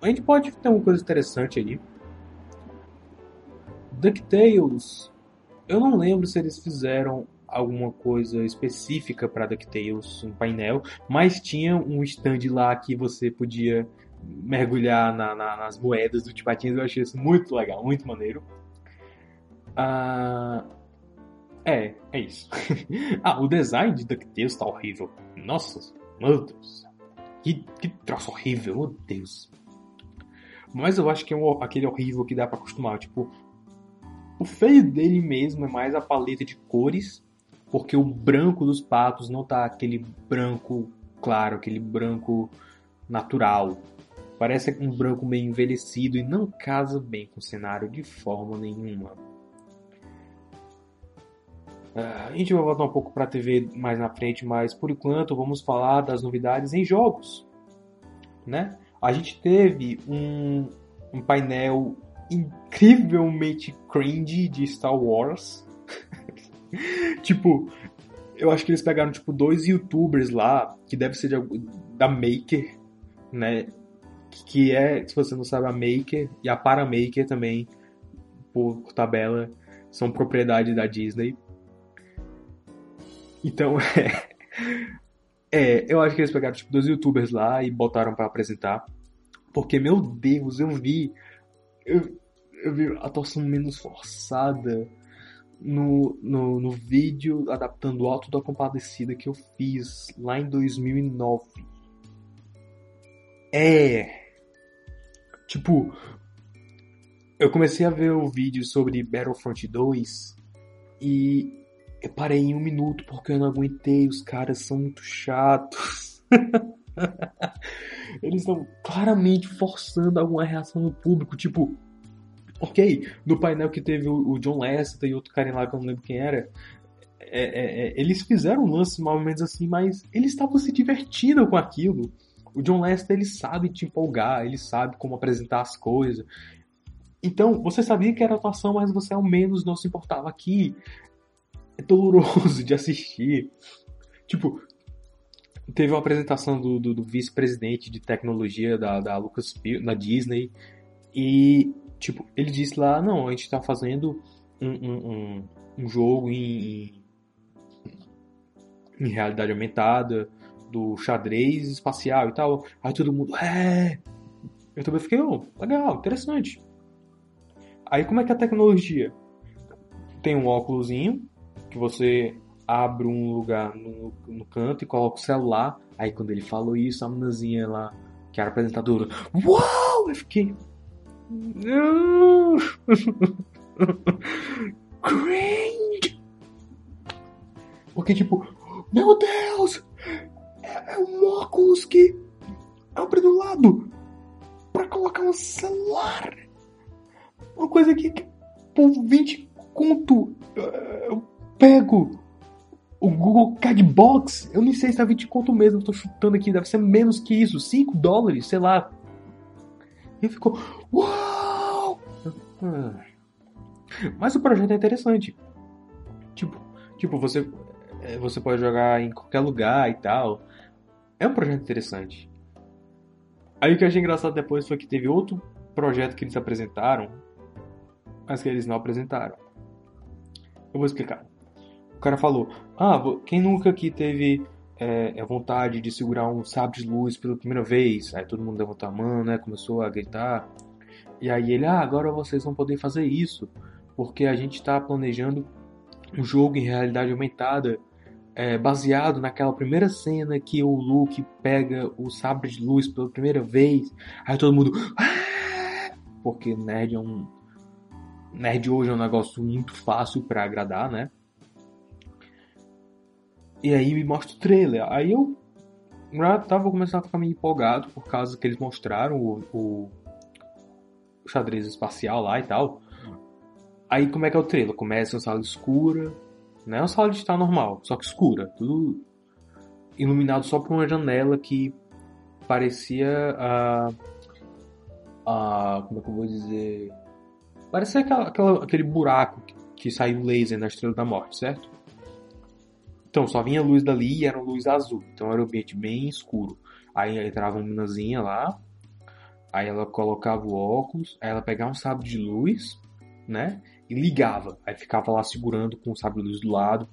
A gente pode ter uma coisa interessante ali. DuckTales, eu não lembro se eles fizeram alguma coisa específica para DuckTales, um painel, mas tinha um stand lá que você podia mergulhar na, na, nas moedas do Tipatins, eu achei isso muito legal, muito maneiro. Ah, é, é isso. ah, o design de DuckTales tá horrível. Nossa, meu Deus. Que, que troço horrível, meu Deus. Mas eu acho que é um, aquele horrível que dá para acostumar. Tipo, o feio dele mesmo é mais a paleta de cores, porque o branco dos patos não tá aquele branco claro, aquele branco natural. Parece um branco meio envelhecido e não casa bem com o cenário de forma nenhuma. Uh, a gente vai voltar um pouco para a TV mais na frente, mas por enquanto vamos falar das novidades em jogos. Né? A gente teve um, um painel incrivelmente cringe de Star Wars. tipo, eu acho que eles pegaram tipo dois youtubers lá, que deve ser de, da Maker, né? Que é, se você não sabe, a Maker e a Paramaker também, por, por tabela, são propriedade da Disney. Então, é, é, eu acho que eles pegaram tipo dois youtubers lá e botaram para apresentar. Porque, meu Deus, eu vi. Eu, eu vi a atuação menos forçada no, no, no vídeo adaptando o Alto da Compadecida que eu fiz lá em 2009. É. Tipo, eu comecei a ver o vídeo sobre Battlefront 2 e eu parei em um minuto porque eu não aguentei, os caras são muito chatos. Eles estão claramente forçando alguma reação no público, tipo, ok, no painel que teve o John Lester e outro cara lá que eu não lembro quem era, é, é, é, eles fizeram um lance mais ou menos assim, mas eles estavam se divertindo com aquilo. O John Lester ele sabe te empolgar, ele sabe como apresentar as coisas. Então, você sabia que era atuação, mas você ao menos não se importava aqui é doloroso de assistir. Tipo, teve uma apresentação do, do, do vice-presidente de tecnologia da, da Lucasfilm, da Disney, e, tipo, ele disse lá, não, a gente tá fazendo um, um, um, um jogo em, em realidade aumentada, do xadrez espacial e tal. Aí todo mundo, é... Eu também fiquei, oh, legal, interessante. Aí como é que é a tecnologia? Tem um óculosinho que você abre um lugar no, no canto e coloca o celular. Aí quando ele falou isso, a meninazinha lá, que era apresentadora, uau! Eu fiquei. Cringe! Porque tipo, meu Deus! É, é um óculos que abre do lado pra colocar um celular. Uma coisa que, que por 20 conto eu pego O Google Cardbox, eu nem sei se tá 20 conto mesmo, tô chutando aqui, deve ser menos que isso, 5 dólares, sei lá. E ficou, uau! Mas o projeto é interessante. Tipo, tipo você, é, você pode jogar em qualquer lugar e tal. É um projeto interessante. Aí o que eu achei engraçado depois foi que teve outro projeto que eles apresentaram, mas que eles não apresentaram. Eu vou explicar. O cara falou: Ah, quem nunca aqui teve é, a vontade de segurar um sabre de luz pela primeira vez? Aí todo mundo levantou a mão, né? Começou a gritar. E aí ele: Ah, agora vocês vão poder fazer isso, porque a gente está planejando um jogo em realidade aumentada é, baseado naquela primeira cena que o Luke pega o sabre de luz pela primeira vez. Aí todo mundo. Ah! Porque nerd é um. Nerd hoje é um negócio muito fácil para agradar, né? E aí me mostra o trailer. Aí eu já tava começando a ficar meio empolgado por causa que eles mostraram o, o, o xadrez espacial lá e tal. Aí como é que é o trailer? Começa uma sala escura, não é uma sala de estar normal, só que escura, tudo iluminado só por uma janela que parecia a. como é que eu vou dizer? Parecia aquela, aquela, aquele buraco que, que saiu laser na Estrela da Morte, certo? Então, só vinha luz dali e era luz azul. Então era um ambiente bem escuro. Aí entrava uma meninazinha lá, aí ela colocava o óculos, aí ela pegava um sabre de luz, né? e ligava. Aí ficava lá segurando com o sabre de luz do lado.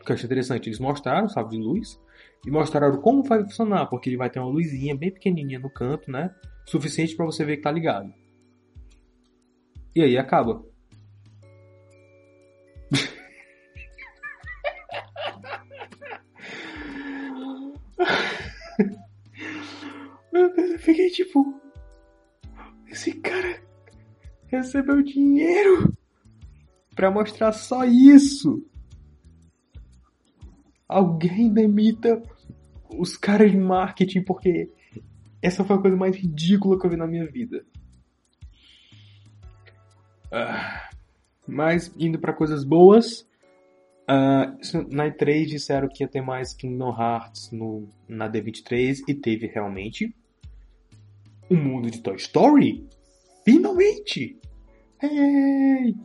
O que eu achei interessante, eles mostraram o sabre de luz e mostraram como vai funcionar, porque ele vai ter uma luzinha bem pequenininha no canto, né? Suficiente para você ver que tá ligado. E aí acaba. Eu fiquei tipo. Esse cara recebeu dinheiro para mostrar só isso. Alguém demita os caras de marketing porque essa foi a coisa mais ridícula que eu vi na minha vida. Uh, mas indo para coisas boas, uh, na E3 disseram que ia ter mais Kingdom Hearts no, na D23 e teve realmente. O mundo de Toy Story? Finalmente! Hey!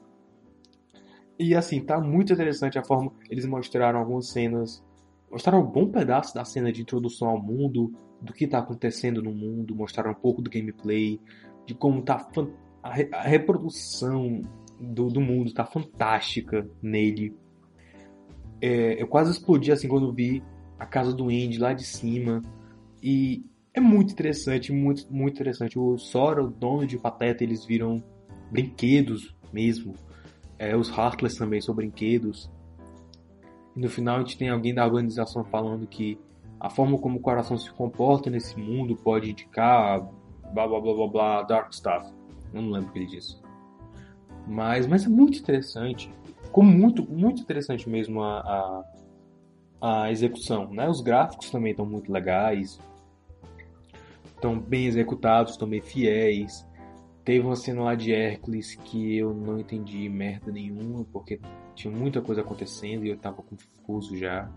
E assim, tá muito interessante a forma eles mostraram algumas cenas. Mostraram um bom pedaço da cena de introdução ao mundo, do que tá acontecendo no mundo, mostraram um pouco do gameplay, de como tá a, a reprodução do, do mundo tá fantástica nele. É, eu quase explodi assim quando vi a casa do Andy lá de cima. E é muito interessante, muito, muito interessante. O Sora, o dono de Pateta, eles viram brinquedos mesmo. É, os Heartless também são brinquedos. E no final a gente tem alguém da organização falando que a forma como o coração se comporta nesse mundo pode indicar blá blá blá blá blá dark stuff. Eu não lembro o que ele disse. Mas, mas é muito interessante. Ficou muito, muito interessante mesmo a, a, a execução. Né? Os gráficos também estão muito legais. Estão bem executados, estão bem fiéis. Teve uma cena lá de Hércules que eu não entendi merda nenhuma, porque tinha muita coisa acontecendo e eu tava confuso já.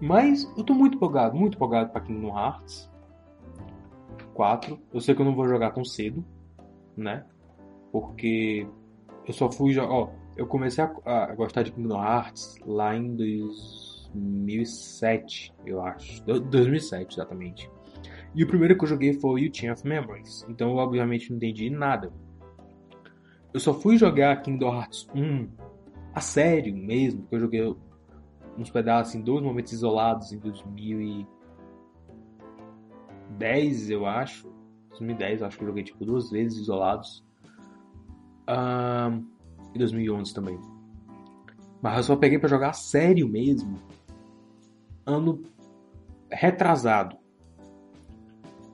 Mas eu tô muito empolgado, muito empolgado pra Kingdom Hearts 4. Eu sei que eu não vou jogar tão cedo, né? Porque eu só fui jogar. Ó, eu comecei a, a, gostar de Kingdom Hearts lá em 2007, eu acho. 2007, exatamente. E o primeiro que eu joguei foi o Chain of Memories. Então eu obviamente não entendi nada. Eu só fui jogar Kingdom Hearts 1 a sério mesmo, porque eu joguei uns pedaços em dois momentos isolados em 2010, eu acho. 2010, eu acho que eu joguei tipo duas vezes isolados. Um, e 2011 também. Mas eu só peguei para jogar a sério mesmo. Ano retrasado.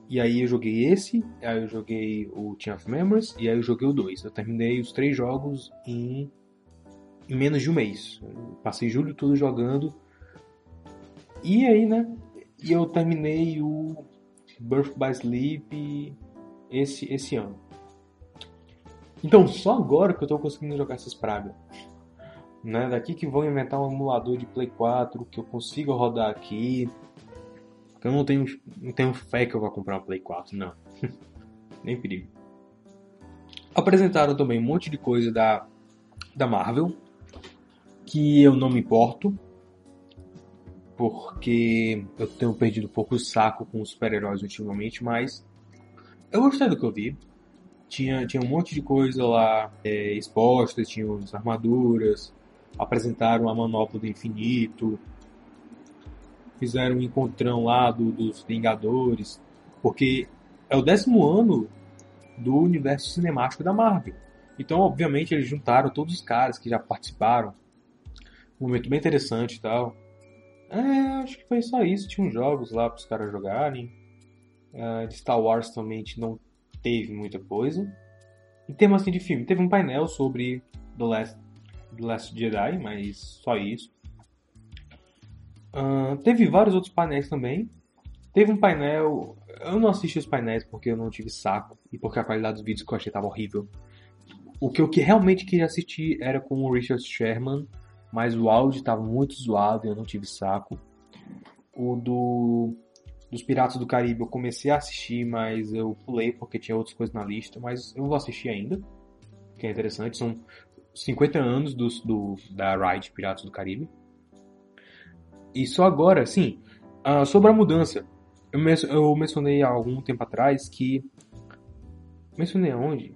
E aí eu joguei esse, aí eu joguei o Chain of Memories e aí eu joguei o 2. Eu terminei os três jogos em, em menos de um mês. Eu passei julho todo jogando. E aí, né? E eu terminei o Birth by Sleep esse, esse ano. Então, só agora que eu tô conseguindo jogar essas pragas. né? Daqui que vão inventar um emulador de Play 4 que eu consiga rodar aqui. Eu não tenho, não tenho fé que eu vou comprar um Play 4, não. Nem perigo. Apresentaram também um monte de coisa da, da Marvel, que eu não me importo, porque eu tenho perdido um pouco o saco com os super-heróis ultimamente, mas eu gostei do que eu vi. Tinha, tinha um monte de coisa lá é, exposta, tinha as armaduras, apresentaram a manopla do infinito, fizeram um encontrão lá do, dos Vingadores, porque é o décimo ano do universo cinemático da Marvel. Então, obviamente, eles juntaram todos os caras que já participaram. Um momento bem interessante e tal. É, acho que foi só isso. Tinha uns jogos lá para os caras jogarem. Uh, de Star Wars também não teve muita coisa. Em termos assim de filme, teve um painel sobre The Last, The Last Jedi, mas só isso. Uh, teve vários outros painéis também. Teve um painel. Eu não assisti os painéis porque eu não tive saco e porque a qualidade dos vídeos que eu achei tava horrível. O que eu realmente queria assistir era com o Richard Sherman, mas o áudio tava muito zoado e eu não tive saco. O do dos Piratas do Caribe eu comecei a assistir, mas eu pulei porque tinha outras coisas na lista, mas eu vou assistir ainda, que é interessante. São 50 anos do, do da ride Piratas do Caribe. E só agora, sim, uh, sobre a mudança. Eu, men eu mencionei há algum tempo atrás que. Mencionei aonde?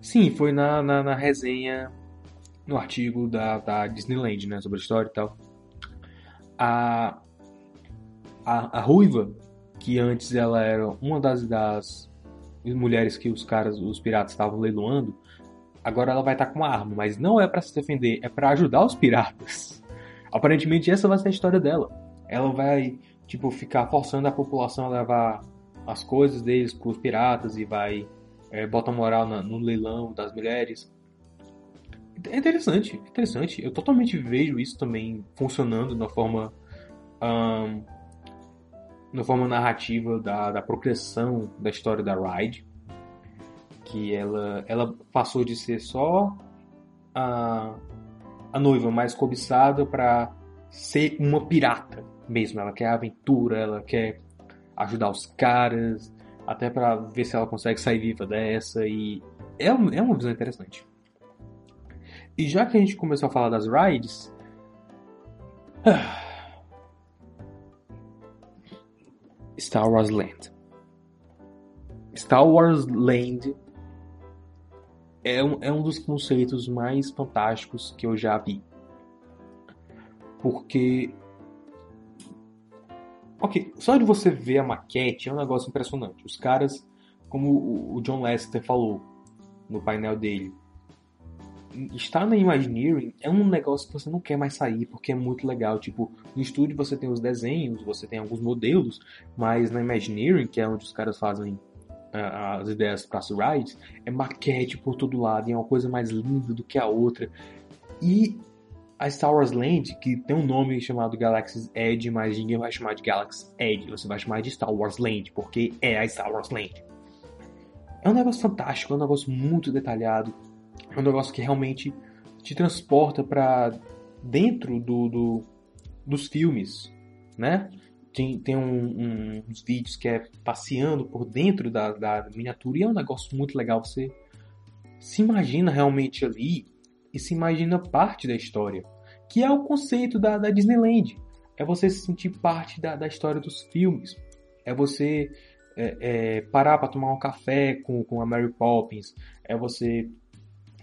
Sim, foi na, na, na resenha, no artigo da, da Disneyland, né? Sobre a história e tal. A, a, a Ruiva, que antes ela era uma das, das mulheres que os caras, os piratas estavam leiloando, agora ela vai estar com uma arma, mas não é para se defender, é para ajudar os piratas. Aparentemente essa vai ser a história dela. Ela vai, tipo, ficar forçando a população a levar as coisas deles para os piratas e vai é, botar moral na, no leilão das mulheres. É interessante, interessante. Eu totalmente vejo isso também funcionando na forma um, na forma narrativa da, da procriação da história da Ride, que ela, ela passou de ser só a, a noiva mais cobiçada para ser uma pirata mesmo. Ela quer aventura, ela quer ajudar os caras, até para ver se ela consegue sair viva dessa. E é, é uma visão interessante. E já que a gente começou a falar das rides. Star Wars Land. Star Wars Land é um, é um dos conceitos mais fantásticos que eu já vi. Porque. Ok, só de você ver a maquete é um negócio impressionante. Os caras, como o John Lester falou no painel dele, estar na Imagineering é um negócio que você não quer mais sair porque é muito legal. Tipo, no estúdio você tem os desenhos, você tem alguns modelos, mas na Imagineering, que é onde os caras fazem as ideias para as rides, é maquete por todo lado, e é uma coisa mais linda do que a outra. E a Star Wars Land, que tem um nome chamado Galaxy's Edge, mas ninguém vai chamar de Galaxy Edge, você vai chamar de Star Wars Land, porque é a Star Wars Land. É um negócio fantástico, é um negócio muito detalhado, é um negócio que realmente te transporta para dentro do, do, dos filmes, né? Tem, tem um, um, uns vídeos que é passeando por dentro da, da miniatura e é um negócio muito legal. Você se imagina realmente ali e se imagina parte da história, que é o conceito da, da Disneyland. É você se sentir parte da, da história dos filmes. É você é, é, parar para tomar um café com, com a Mary Poppins. É você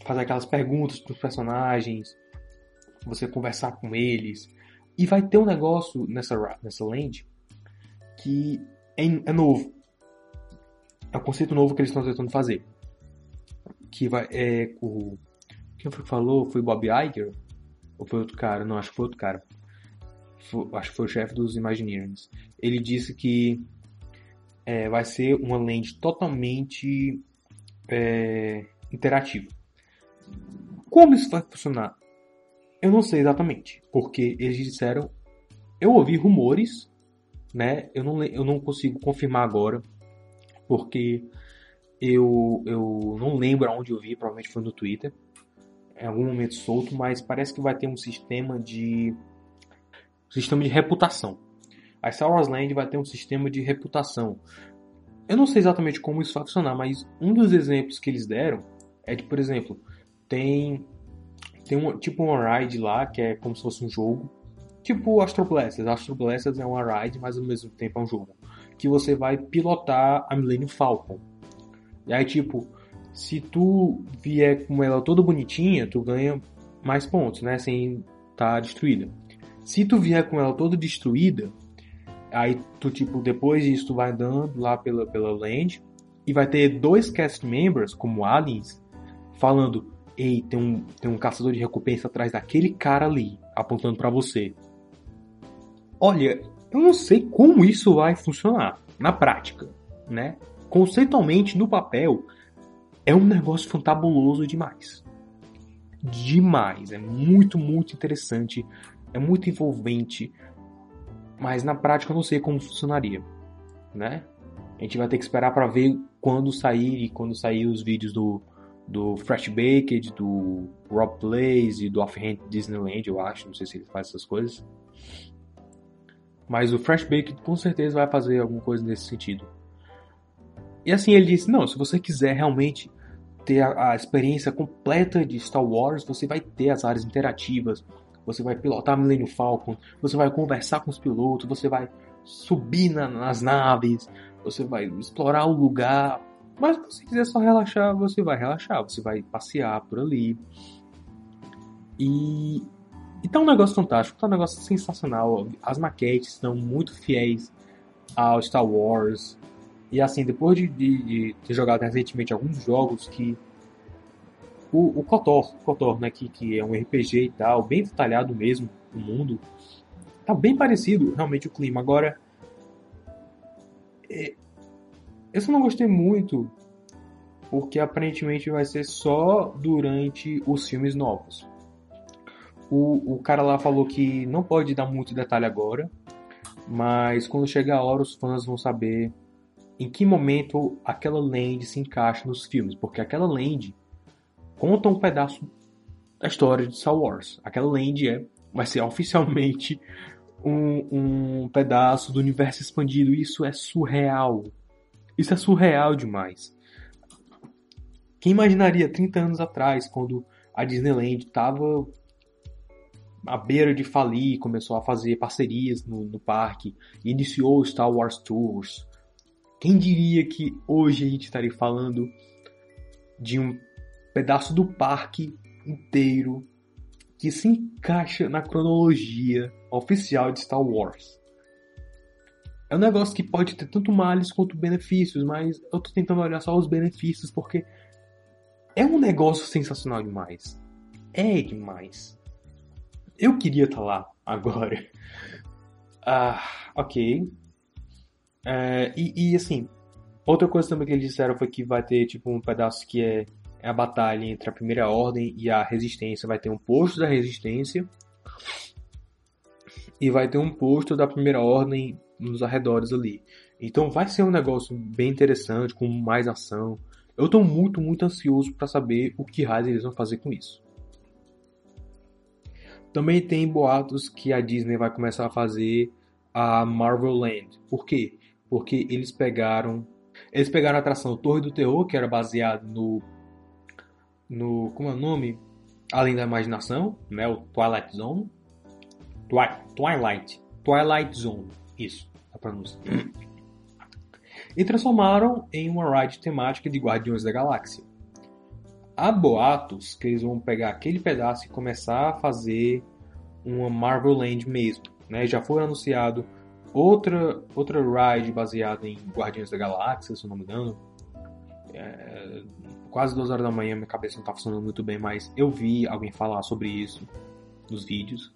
fazer aquelas perguntas para os personagens, você conversar com eles. E vai ter um negócio nessa, nessa land que é, é novo. É um conceito novo que eles estão tentando fazer. Que vai. É, o, quem foi que falou? Foi Bob Iger? Ou foi outro cara? Não, acho que foi outro cara. Foi, acho que foi o chefe dos Imagineers. Ele disse que é, vai ser uma land totalmente é, interativa. Como isso vai funcionar? Eu não sei exatamente, porque eles disseram, eu ouvi rumores, né? Eu não, eu não consigo confirmar agora, porque eu, eu não lembro aonde eu vi, provavelmente foi no Twitter. em algum momento solto, mas parece que vai ter um sistema de um sistema de reputação. A Star Wars Land vai ter um sistema de reputação. Eu não sei exatamente como isso vai funcionar, mas um dos exemplos que eles deram é que, por exemplo, tem tem um, tipo uma ride lá que é como se fosse um jogo, tipo Astro Blasters. Astro Blasters é uma ride, mas ao mesmo tempo é um jogo que você vai pilotar a Millennium Falcon. E aí tipo, se tu vier com ela toda bonitinha, tu ganha mais pontos, né, sem estar tá destruída. Se tu vier com ela toda destruída, aí tu tipo depois disso tu vai andando lá pela pela land e vai ter dois cast members como aliens falando ei, tem um, tem um caçador de recompensa atrás daquele cara ali, apontando para você. Olha, eu não sei como isso vai funcionar na prática, né? Conceitualmente, no papel, é um negócio fantabuloso demais. Demais. É muito, muito interessante. É muito envolvente. Mas na prática eu não sei como funcionaria, né? A gente vai ter que esperar para ver quando sair e quando sair os vídeos do, do Fresh Baked, do Rob Plays e do Offhand Disneyland, eu acho. Não sei se ele faz essas coisas. Mas o Fresh Baked com certeza vai fazer alguma coisa nesse sentido. E assim ele disse: não, se você quiser realmente ter a, a experiência completa de Star Wars, você vai ter as áreas interativas, você vai pilotar Millennium Falcon, você vai conversar com os pilotos, você vai subir na, nas naves, você vai explorar o lugar, mas se você quiser só relaxar, você vai relaxar, você vai passear por ali. E, e tá um negócio fantástico, tá um negócio sensacional. As maquetes estão muito fiéis ao Star Wars. E assim, depois de, de, de ter jogado recentemente alguns jogos que. O, o KOTOR, o KOTOR né, que, que é um RPG e tal, bem detalhado mesmo, o mundo. Tá bem parecido realmente o clima. Agora, é, eu só não gostei muito porque aparentemente vai ser só durante os filmes novos. O, o cara lá falou que não pode dar muito detalhe agora, mas quando chegar a hora os fãs vão saber em que momento aquela land se encaixa nos filmes, porque aquela land conta um pedaço da história de Star Wars. Aquela land é, vai ser oficialmente um, um pedaço do universo expandido. Isso é surreal. Isso é surreal demais. Quem imaginaria 30 anos atrás, quando a Disneyland estava à beira de falir, começou a fazer parcerias no, no parque, iniciou o Star Wars Tours. Quem diria que hoje a gente estaria falando de um pedaço do parque inteiro que se encaixa na cronologia oficial de Star Wars? É um negócio que pode ter tanto males quanto benefícios, mas eu tô tentando olhar só os benefícios porque é um negócio sensacional demais. É demais. Eu queria estar tá lá agora. Ah, ok. É, e, e, assim, outra coisa também que eles disseram foi que vai ter tipo um pedaço que é, é a batalha entre a Primeira Ordem e a Resistência. Vai ter um posto da Resistência e vai ter um posto da Primeira Ordem nos arredores ali. Então vai ser um negócio bem interessante, com mais ação. Eu estou muito, muito ansioso para saber o que raios eles vão fazer com isso. Também tem boatos que a Disney vai começar a fazer a Marvel Land. Por quê? Porque eles pegaram, eles pegaram a atração Torre do Terror, que era baseado no no como é o nome? Além da Imaginação, né, o Twilight Zone. Twi Twilight, Twilight Zone, isso a pronúncia. E transformaram em uma ride temática de Guardiões da Galáxia. Há boatos que eles vão pegar aquele pedaço e começar a fazer uma Marvel Land mesmo. Né? Já foi anunciado outra, outra ride baseada em Guardiões da Galáxia, se não me engano. É, quase duas horas da manhã, minha cabeça não está funcionando muito bem, mas eu vi alguém falar sobre isso nos vídeos.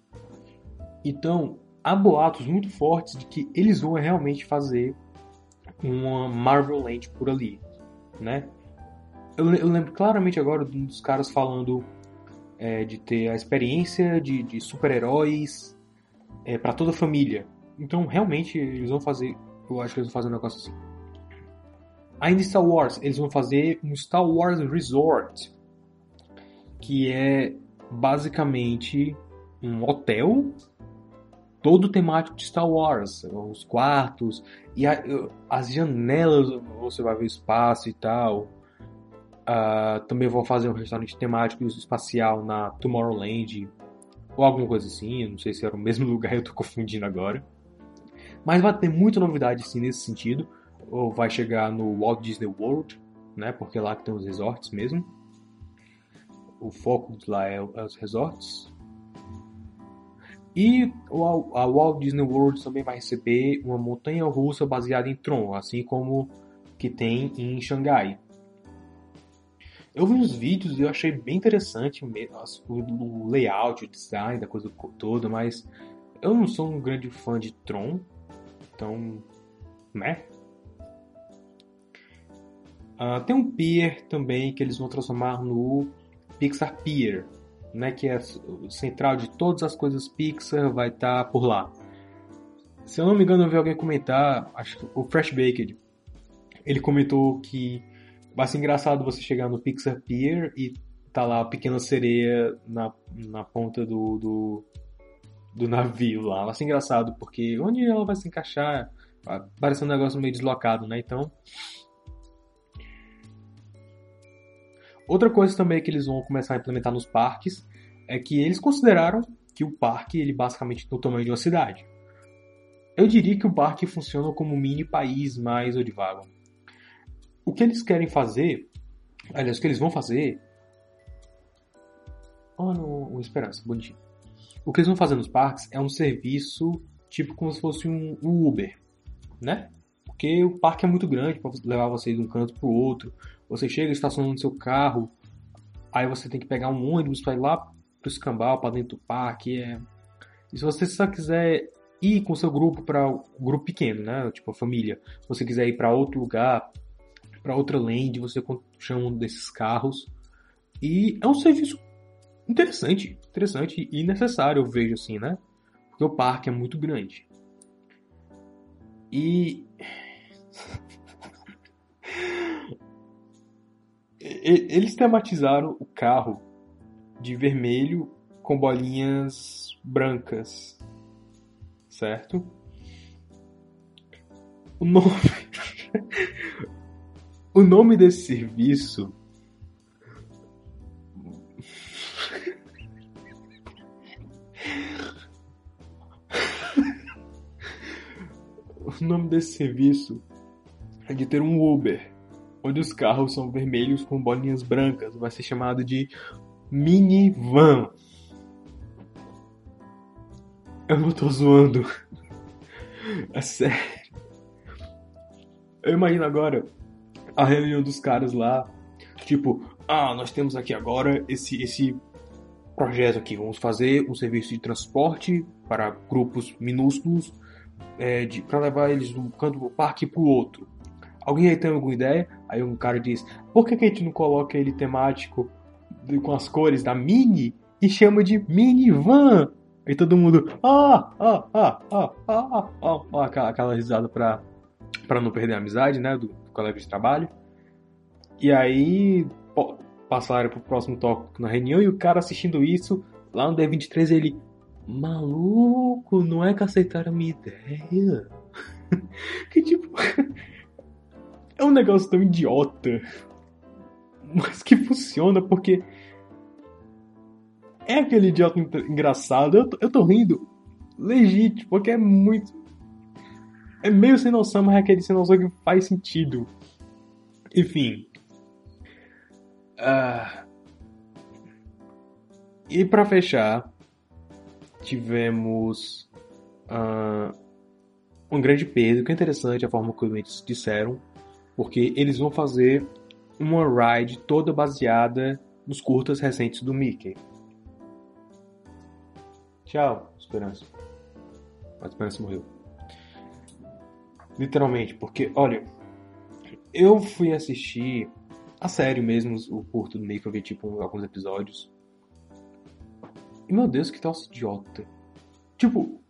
Então, há boatos muito fortes de que eles vão realmente fazer uma Marvel Land por ali, né? Eu, eu lembro claramente agora dos caras falando é, de ter a experiência de, de super-heróis é, para toda a família. Então, realmente, eles vão fazer. Eu acho que eles vão fazer um negócio assim. Ainda Star Wars, eles vão fazer um Star Wars Resort. que é basicamente um hotel todo temático de Star Wars, os quartos e a, as janelas você vai ver espaço e tal. Uh, também vão fazer um restaurante temático espacial na Tomorrowland ou alguma coisa assim. não sei se era o mesmo lugar, eu tô confundindo agora. Mas vai ter muita novidade sim nesse sentido. Ou vai chegar no Walt Disney World, né? Porque lá que tem os resorts mesmo. O foco lá é, é os resorts. E a Walt Disney World também vai receber uma montanha russa baseada em Tron, assim como que tem em Xangai. Eu vi uns vídeos e eu achei bem interessante o layout, o design da coisa toda, mas eu não sou um grande fã de Tron, então, né? Uh, tem um pier também que eles vão transformar no Pixar Pier, né, que é central de todas as coisas Pixar, vai estar tá por lá. Se eu não me engano, eu vi alguém comentar, acho que o Fresh Baked, ele comentou que vai ser engraçado você chegar no Pixar Pier e tá lá a pequena sereia na, na ponta do, do, do navio lá. Vai ser engraçado, porque onde ela vai se encaixar? Parece um negócio meio deslocado, né? Então, Outra coisa também que eles vão começar a implementar nos parques é que eles consideraram que o parque ele basicamente tem o tamanho de uma cidade. Eu diria que o parque funciona como um mini país mais Odivago. O que eles querem fazer, aliás, o que eles vão fazer. Oh, no, Esperança, bonitinho. O que eles vão fazer nos parques é um serviço tipo como se fosse um Uber, né? Porque o parque é muito grande para levar vocês de um canto para o outro. Você chega, estaciona no seu carro, aí você tem que pegar um ônibus para ir lá pro escambau, para dentro do parque. É... E se você só quiser ir com seu grupo para um grupo pequeno, né? Tipo a família, se você quiser ir para outro lugar, para outra land, você chama um desses carros. E é um serviço interessante, interessante e necessário, eu vejo assim, né? Porque o parque é muito grande. E Eles tematizaram o carro de vermelho com bolinhas brancas, certo? O nome, o nome desse serviço o nome desse serviço é de ter um Uber onde os carros são vermelhos com bolinhas brancas. Vai ser chamado de minivan. Eu não tô zoando. É sério. Eu imagino agora a reunião dos caras lá. Tipo, ah, nós temos aqui agora esse, esse projeto aqui. Vamos fazer um serviço de transporte para grupos minúsculos é, para levar eles de um canto do parque para o outro. Alguém aí tem alguma ideia? Aí um cara diz: por que, que a gente não coloca ele temático com as cores da Mini e chama de minivan? Aí todo mundo, ah, ah, ah, ah, ah, ah, ah, aquela, aquela risada pra, pra não perder a amizade, né, do, do colega de trabalho. E aí passaram pro próximo tópico na reunião e o cara assistindo isso, lá no D23 ele, maluco, não é que aceitaram a minha ideia? que tipo, é um negócio tão idiota, mas que funciona porque é aquele idiota engraçado. Eu tô, eu tô rindo legítimo, porque é muito. É meio sem noção, mas é aquele sem noção que faz sentido. Enfim. Uh... E para fechar, tivemos uh, um grande peso, que é interessante a forma como eles disseram porque eles vão fazer uma ride toda baseada nos curtas recentes do Mickey. Tchau, Esperança. A Esperança morreu. Literalmente, porque, olha, eu fui assistir a sério mesmo o curto do Mickey, eu vi tipo alguns episódios. E meu Deus, que tal idiota? Tipo,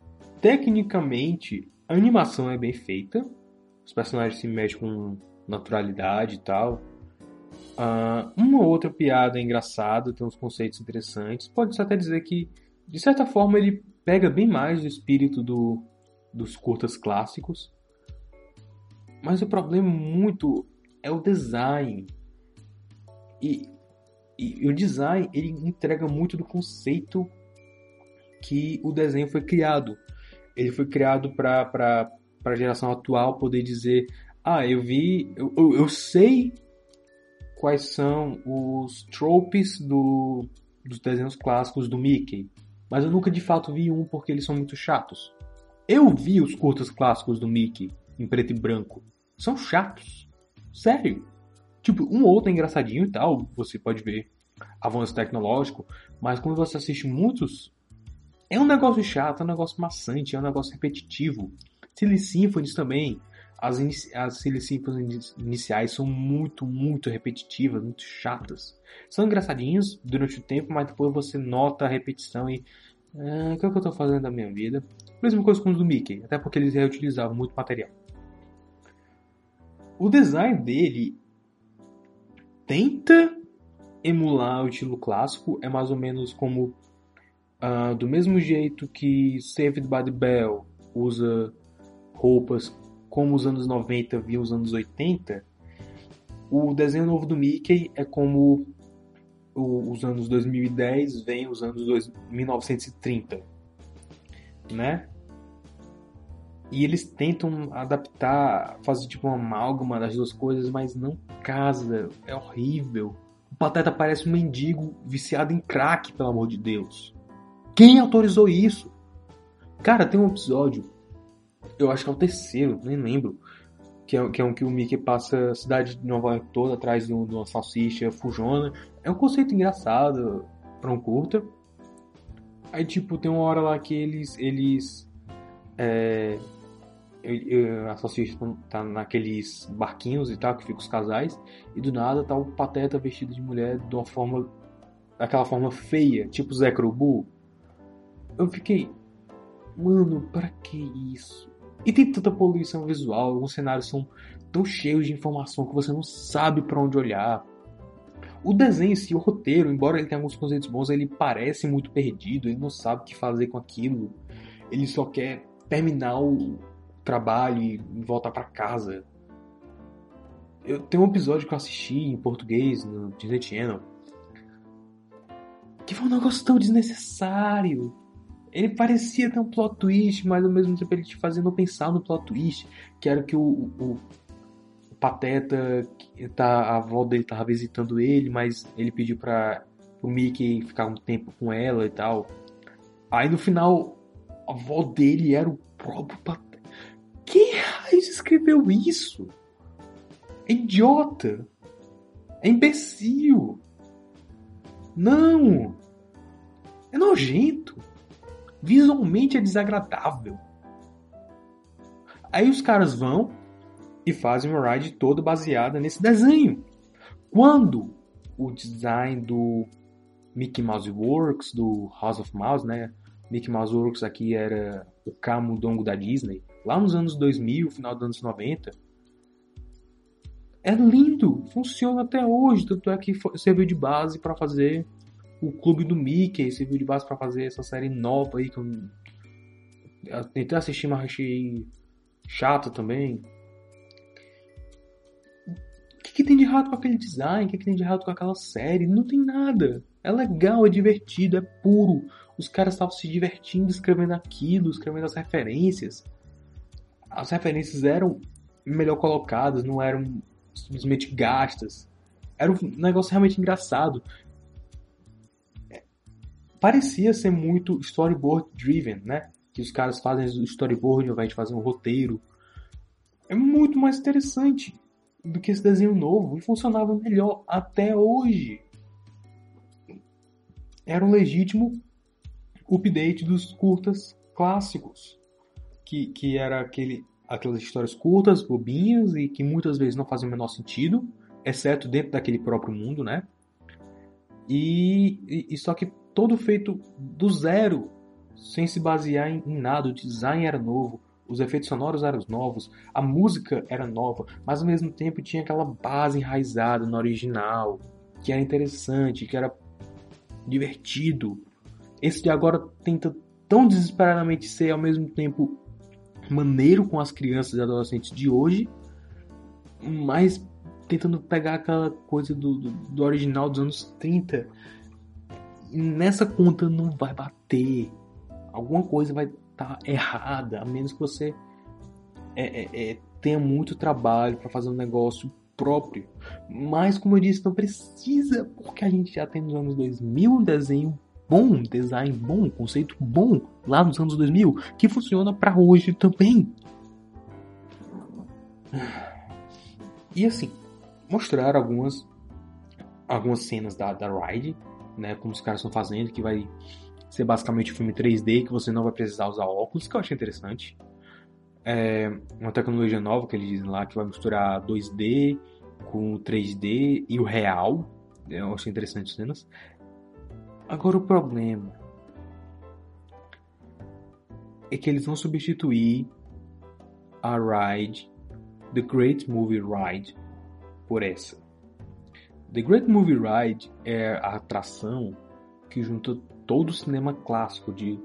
tecnicamente, a animação é bem feita, os personagens se mexem com naturalidade e tal. Uh, uma outra piada engraçada, tem uns conceitos interessantes. Pode-se até dizer que, de certa forma, ele pega bem mais o espírito do, dos curtas clássicos. Mas o problema muito é o design. E, e, e o design ele entrega muito do conceito que o desenho foi criado. Ele foi criado para a geração atual poder dizer: Ah, eu vi, eu, eu, sei quais são os tropes do, dos desenhos clássicos do Mickey, mas eu nunca de fato vi um porque eles são muito chatos. Eu vi os curtas clássicos do Mickey em preto e branco. São chatos. Sério. Tipo, um ou outro é engraçadinho e tal, você pode ver avanço tecnológico, mas quando você assiste muitos, é um negócio chato, é um negócio maçante, é um negócio repetitivo. Silly Symphonies também. As, as Silly Symphonies iniciais são muito, muito repetitivas, muito chatas. São engraçadinhas durante o tempo, mas depois você nota a repetição e. Ah, o que é que eu estou fazendo da minha vida? Mesma coisa com os do Mickey, até porque eles reutilizavam muito material. O design dele tenta emular o estilo clássico, é mais ou menos como uh, do mesmo jeito que Saved by the Bell usa roupas como os anos 90 via os anos 80, o desenho novo do Mickey é como os anos 2010 vem os anos 1930, né? E eles tentam adaptar, fazer tipo uma amálgama das duas coisas, mas não casa, é horrível. O Pateta parece um mendigo viciado em crack, pelo amor de Deus. Quem autorizou isso? Cara, tem um episódio eu acho que é o terceiro, nem lembro. Que é, que é um que o Mickey passa a cidade de Nova York toda atrás de, uma salsicha fujona. É um conceito engraçado pra um curta. Aí, tipo, tem uma hora lá que eles. eles é, a salsicha tá naqueles barquinhos e tal, que ficam os casais, e do nada tá o pateta vestido de mulher de uma forma. daquela forma feia, tipo Zé Crobu. Eu fiquei. Mano, pra que isso? E tem tanta poluição visual, alguns cenários são tão cheios de informação que você não sabe para onde olhar. O desenho em si, o roteiro, embora ele tenha alguns conceitos bons, ele parece muito perdido, ele não sabe o que fazer com aquilo. Ele só quer terminar o trabalho e voltar para casa. Eu tenho um episódio que eu assisti em português no Disney Channel que foi um negócio tão desnecessário ele parecia ter um plot twist, mas ao mesmo tempo ele te fazia não pensar no plot twist, que era que o, o, o Pateta, tá, a avó dele tava visitando ele, mas ele pediu para o Mickey ficar um tempo com ela e tal. Aí no final, a avó dele era o próprio Pateta. Quem raios escreveu isso? É idiota! É imbecil! Não! É nojento! Visualmente é desagradável. Aí os caras vão e fazem uma ride toda baseada nesse desenho. Quando o design do Mickey Mouse Works, do House of Mouse, né? Mickey Mouse Works aqui era o camundongo da Disney, lá nos anos 2000, final dos anos 90. É lindo, funciona até hoje, tanto é que serviu de base para fazer o clube do Mickey serviu de base para fazer essa série nova aí que eu, eu tentei assistir, mas achei chato também. O que, que, tem de errado com aquele design? O que, que tem de errado com aquela série? Não tem nada. É legal, é divertido, é puro. Os caras estavam se divertindo escrevendo aquilo, escrevendo as referências. As referências eram melhor colocadas, não eram simplesmente gastas. Era um negócio realmente engraçado parecia ser muito storyboard driven, né? Que os caras fazem o storyboard ao invés de fazer um roteiro. É muito mais interessante do que esse desenho novo e funcionava melhor até hoje. Era um legítimo update dos curtas clássicos, que, que era aquele, aquelas histórias curtas, bobinhas e que muitas vezes não faziam o menor sentido, exceto dentro daquele próprio mundo, né? E, e só que todo feito do zero, sem se basear em, em nada. O design era novo, os efeitos sonoros eram novos, a música era nova, mas ao mesmo tempo tinha aquela base enraizada no original, que era interessante, que era divertido. Esse de agora tenta tão desesperadamente ser ao mesmo tempo maneiro com as crianças e adolescentes de hoje, mas tentando pegar aquela coisa do, do, do original dos anos 30. Nessa conta não vai bater. Alguma coisa vai estar tá errada, a menos que você é, é, é, tenha muito trabalho para fazer um negócio próprio. Mas, como eu disse, não precisa, porque a gente já tem nos anos 2000 um desenho bom, design bom, conceito bom lá nos anos 2000 que funciona para hoje também. E assim, mostrar algumas algumas cenas da, da Ride, né, como os caras estão fazendo, que vai ser basicamente um filme 3D, que você não vai precisar usar óculos, que eu achei interessante. É uma tecnologia nova que eles dizem lá, que vai misturar 2D com 3D e o real. Eu achei interessante as cenas. Agora o problema é que eles vão substituir a ride, The Great Movie Ride, por essa. The Great Movie Ride é a atração que junta todo o cinema clássico de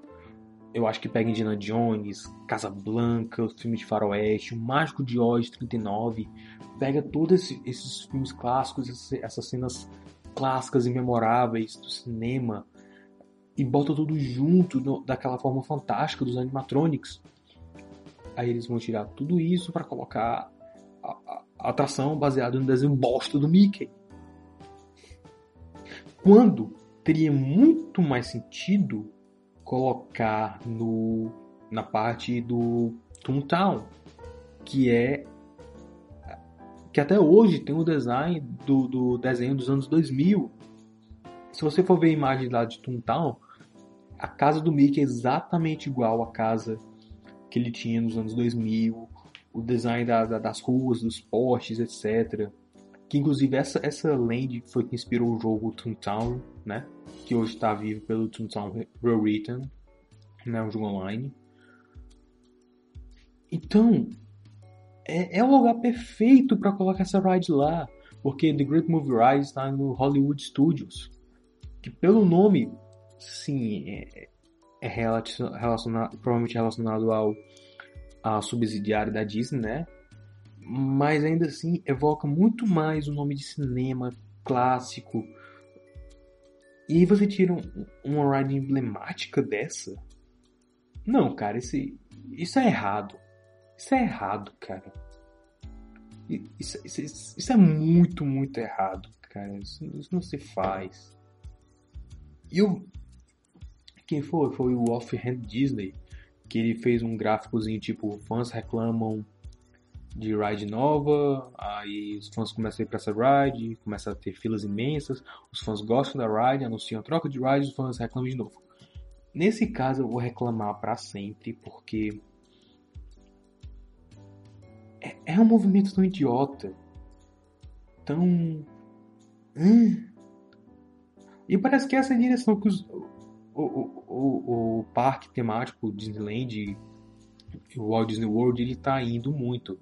eu acho que pega Indiana Jones, Casablanca, o filme de faroeste, o Mágico de Oz 39, pega todos esses, esses filmes clássicos, essas cenas clássicas e memoráveis do cinema e bota tudo junto no, daquela forma fantástica dos animatronics. Aí eles vão tirar tudo isso para colocar a, a, a, atração baseada no desenho bosta do Mickey. Quando teria muito mais sentido colocar no, na parte do Toontown, que é que até hoje tem o design do, do desenho dos anos 2000. Se você for ver a imagem lá de Toontown, a casa do Mickey é exatamente igual à casa que ele tinha nos anos 2000, o design da, da, das ruas, dos postes, etc. Que inclusive essa, essa land foi que inspirou o jogo Toontown, né? Que hoje está vivo pelo Toontown Rewritten, né? Um jogo online. Então, é, é o lugar perfeito para colocar essa ride lá, porque The Great Movie Ride está no Hollywood Studios, que pelo nome, sim, é, é relacionado, provavelmente relacionado ao a subsidiária da Disney, né? Mas ainda assim evoca muito mais o nome de cinema clássico. E aí você tira um, uma ride emblemática dessa? Não, cara, esse, isso é errado. Isso é errado, cara. Isso, isso, isso é muito, muito errado, cara. Isso, isso, não se faz. E o. Quem foi? Foi o Offhand Disney. Que ele fez um gráficozinho tipo: fãs reclamam de ride nova, aí os fãs começam a ir pra essa ride, começa a ter filas imensas, os fãs gostam da ride, anunciam troca de ride, os fãs reclamam de novo. Nesse caso eu vou reclamar para sempre, porque é, é um movimento tão idiota. Tão. Hum. E parece que essa é a direção que os, o, o, o, o parque temático Disneyland o Walt Disney World ele tá indo muito.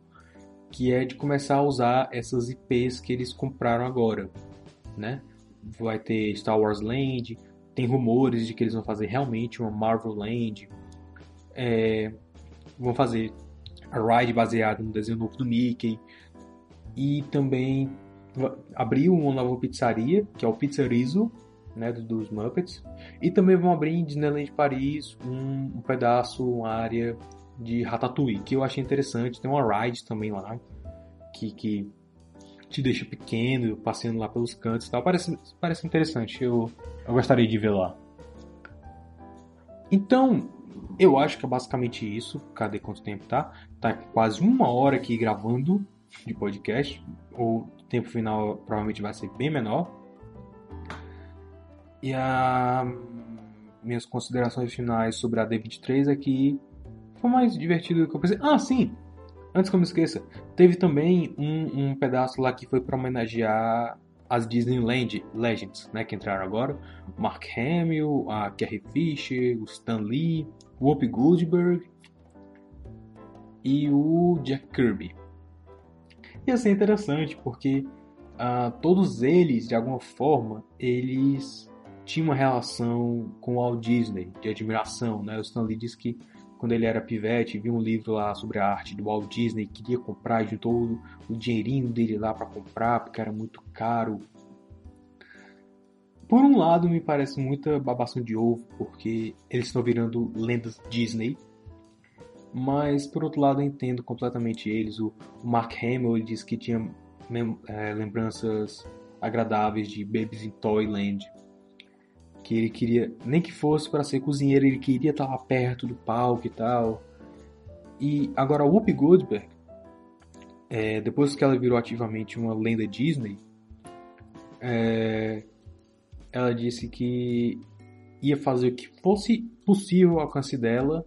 Que é de começar a usar essas IPs que eles compraram agora. Né? Vai ter Star Wars Land, tem rumores de que eles vão fazer realmente uma Marvel Land. É, vão fazer a ride baseada no desenho novo do Mickey. E também abriu uma nova pizzaria, que é o Pizzerizo, né, dos Muppets. E também vão abrir em Disneyland Paris um, um pedaço, uma área de Ratatouille, que eu achei interessante. Tem uma ride também lá, que, que te deixa pequeno, passeando lá pelos cantos e tal. Parece, parece interessante, eu, eu gostaria de ver lá. Então, eu acho que é basicamente isso. Cadê quanto tempo tá? Tá quase uma hora aqui gravando de podcast. O tempo final provavelmente vai ser bem menor. E a minhas considerações finais sobre a D23 é que foi mais divertido do que eu pensei. Ah, sim! Antes que eu me esqueça, teve também um, um pedaço lá que foi para homenagear as Disneyland Legends, né, que entraram agora. Mark Hamill, a Carrie Fisher, o Stan Lee, Whoopi Goldberg. e o Jack Kirby. E assim é interessante porque uh, todos eles, de alguma forma, eles tinham uma relação com o Walt Disney, de admiração. Né? O Stan Lee diz que quando ele era pivete, viu um livro lá sobre a arte do Walt Disney, queria comprar, juntou o dinheirinho dele lá para comprar, porque era muito caro. Por um lado, me parece muita babação de ovo, porque eles estão virando lendas Disney. Mas, por outro lado, eu entendo completamente eles. O, Mark Hamill diz que tinha é, lembranças agradáveis de Babies in Toyland que ele queria, nem que fosse para ser cozinheiro, ele queria estar lá perto do palco e tal. E agora a Whoopi Goldberg, é, depois que ela virou ativamente uma lenda Disney, é, ela disse que ia fazer o que fosse possível ao alcance dela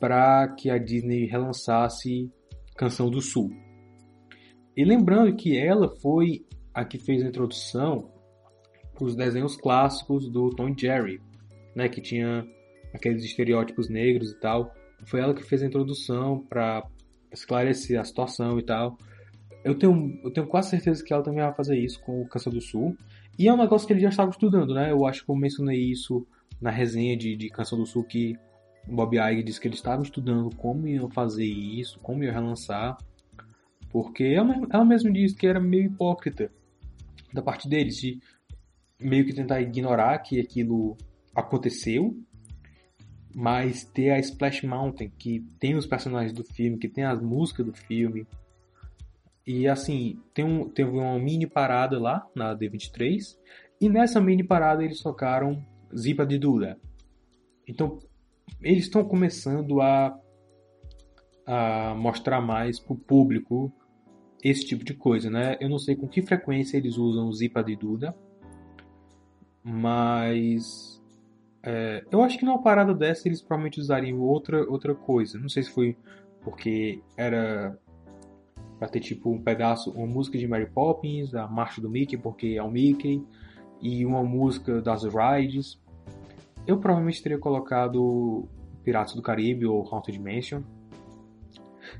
para que a Disney relançasse Canção do Sul. E lembrando que ela foi a que fez a introdução os desenhos clássicos do Tom Jerry, né, que tinha aqueles estereótipos negros e tal. Foi ela que fez a introdução para esclarecer a situação e tal. Eu tenho, eu tenho quase certeza que ela também vai fazer isso com o Canção do Sul. E é um negócio que ele já estava estudando, né? Eu acho que eu mencionei isso na resenha de, de Canção do Sul, que o Bob Iger disse que ele estava estudando como iam fazer isso, como iam relançar. Porque ela, ela mesma disse que era meio hipócrita da parte deles, de meio que tentar ignorar que aquilo aconteceu, mas ter a Splash Mountain, que tem os personagens do filme, que tem as músicas do filme. E assim, tem um, teve uma mini parada lá na D23, e nessa mini parada eles tocaram Zipa de Dura. Então, eles estão começando a, a mostrar mais para o público esse tipo de coisa, né? Eu não sei com que frequência eles usam o Zipa de Duda, mas é, eu acho que numa parada dessa eles provavelmente usariam outra, outra coisa. Não sei se foi porque era pra ter tipo um pedaço, uma música de Mary Poppins, a marcha do Mickey, porque é o Mickey, e uma música das Rides. Eu provavelmente teria colocado Piratas do Caribe ou Haunted Mansion,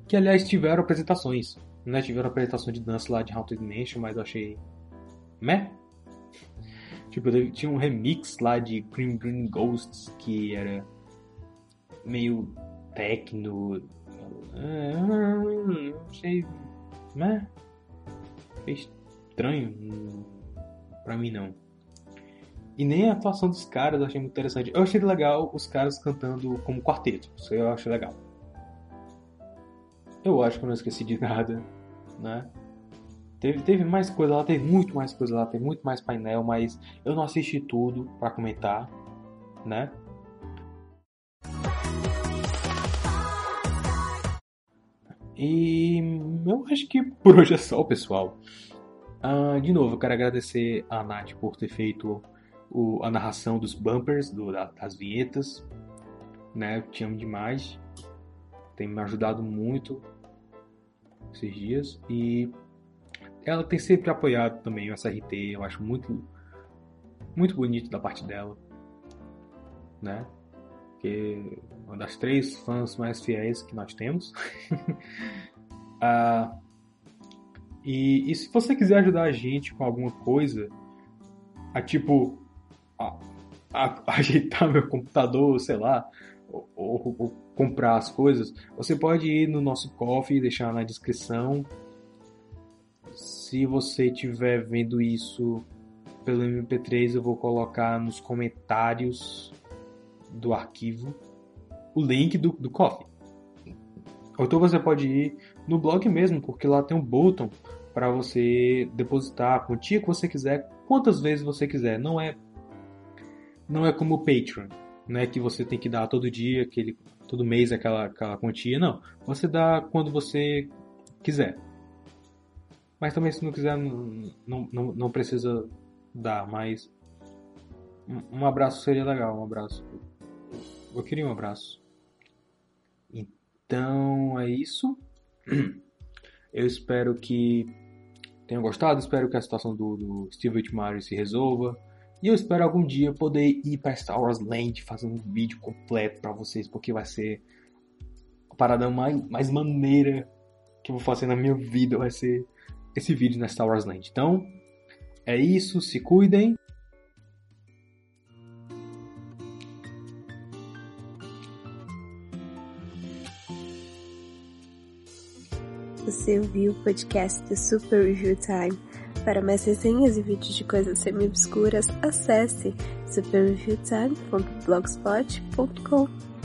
que aliás tiveram apresentações, né? Tiveram apresentação de dança lá de Haunted Mansion, mas eu achei meh. Tipo, tinha um remix lá de Green Green Ghosts que era meio techno. Não sei. Né? Foi estranho. Pra mim não. E nem a atuação dos caras eu achei muito interessante. Eu achei legal os caras cantando como quarteto. Isso eu acho legal. Eu acho que eu não esqueci de nada, né? Teve, teve mais coisa lá, teve muito mais coisa lá, teve muito mais painel, mas eu não assisti tudo para comentar, né? E eu acho que por hoje é só, pessoal. Uh, de novo, eu quero agradecer a Nath por ter feito o, a narração dos bumpers, do, da, das vinhetas. Né? Eu te amo demais. Tem me ajudado muito esses dias. E ela tem sempre apoiado também o SRT, eu acho muito muito bonito da parte dela, né? Que uma das três fãs mais fiéis que nós temos. ah, e, e, se você quiser ajudar a gente com alguma coisa, a tipo a, a, a ajeitar meu computador, sei lá, ou, ou, ou, comprar as coisas, você pode ir no nosso coffee deixar na descrição se você estiver vendo isso pelo MP3, eu vou colocar nos comentários do arquivo o link do, do Coffee. Ou então você pode ir no blog mesmo, porque lá tem um botão para você depositar a quantia que você quiser, quantas vezes você quiser. Não é não é como o Patreon, não é que você tem que dar todo dia, aquele, todo mês aquela, aquela quantia, não. Você dá quando você quiser. Mas também se não quiser, não, não, não precisa dar, mas um abraço seria legal, um abraço. Eu queria um abraço. Então é isso. Eu espero que tenham gostado, espero que a situação do, do Steve Whitmire se resolva. E eu espero algum dia poder ir para Star Wars Land fazer um vídeo completo para vocês, porque vai ser parada mais, mais maneira que eu vou fazer na minha vida vai ser esse vídeo na Star Wars Land. Então, é isso, se cuidem. Você ouviu o podcast do Super Review Time. Para mais resenhas e vídeos de coisas semi-obscuras, acesse superreviewtime.blogspot.com.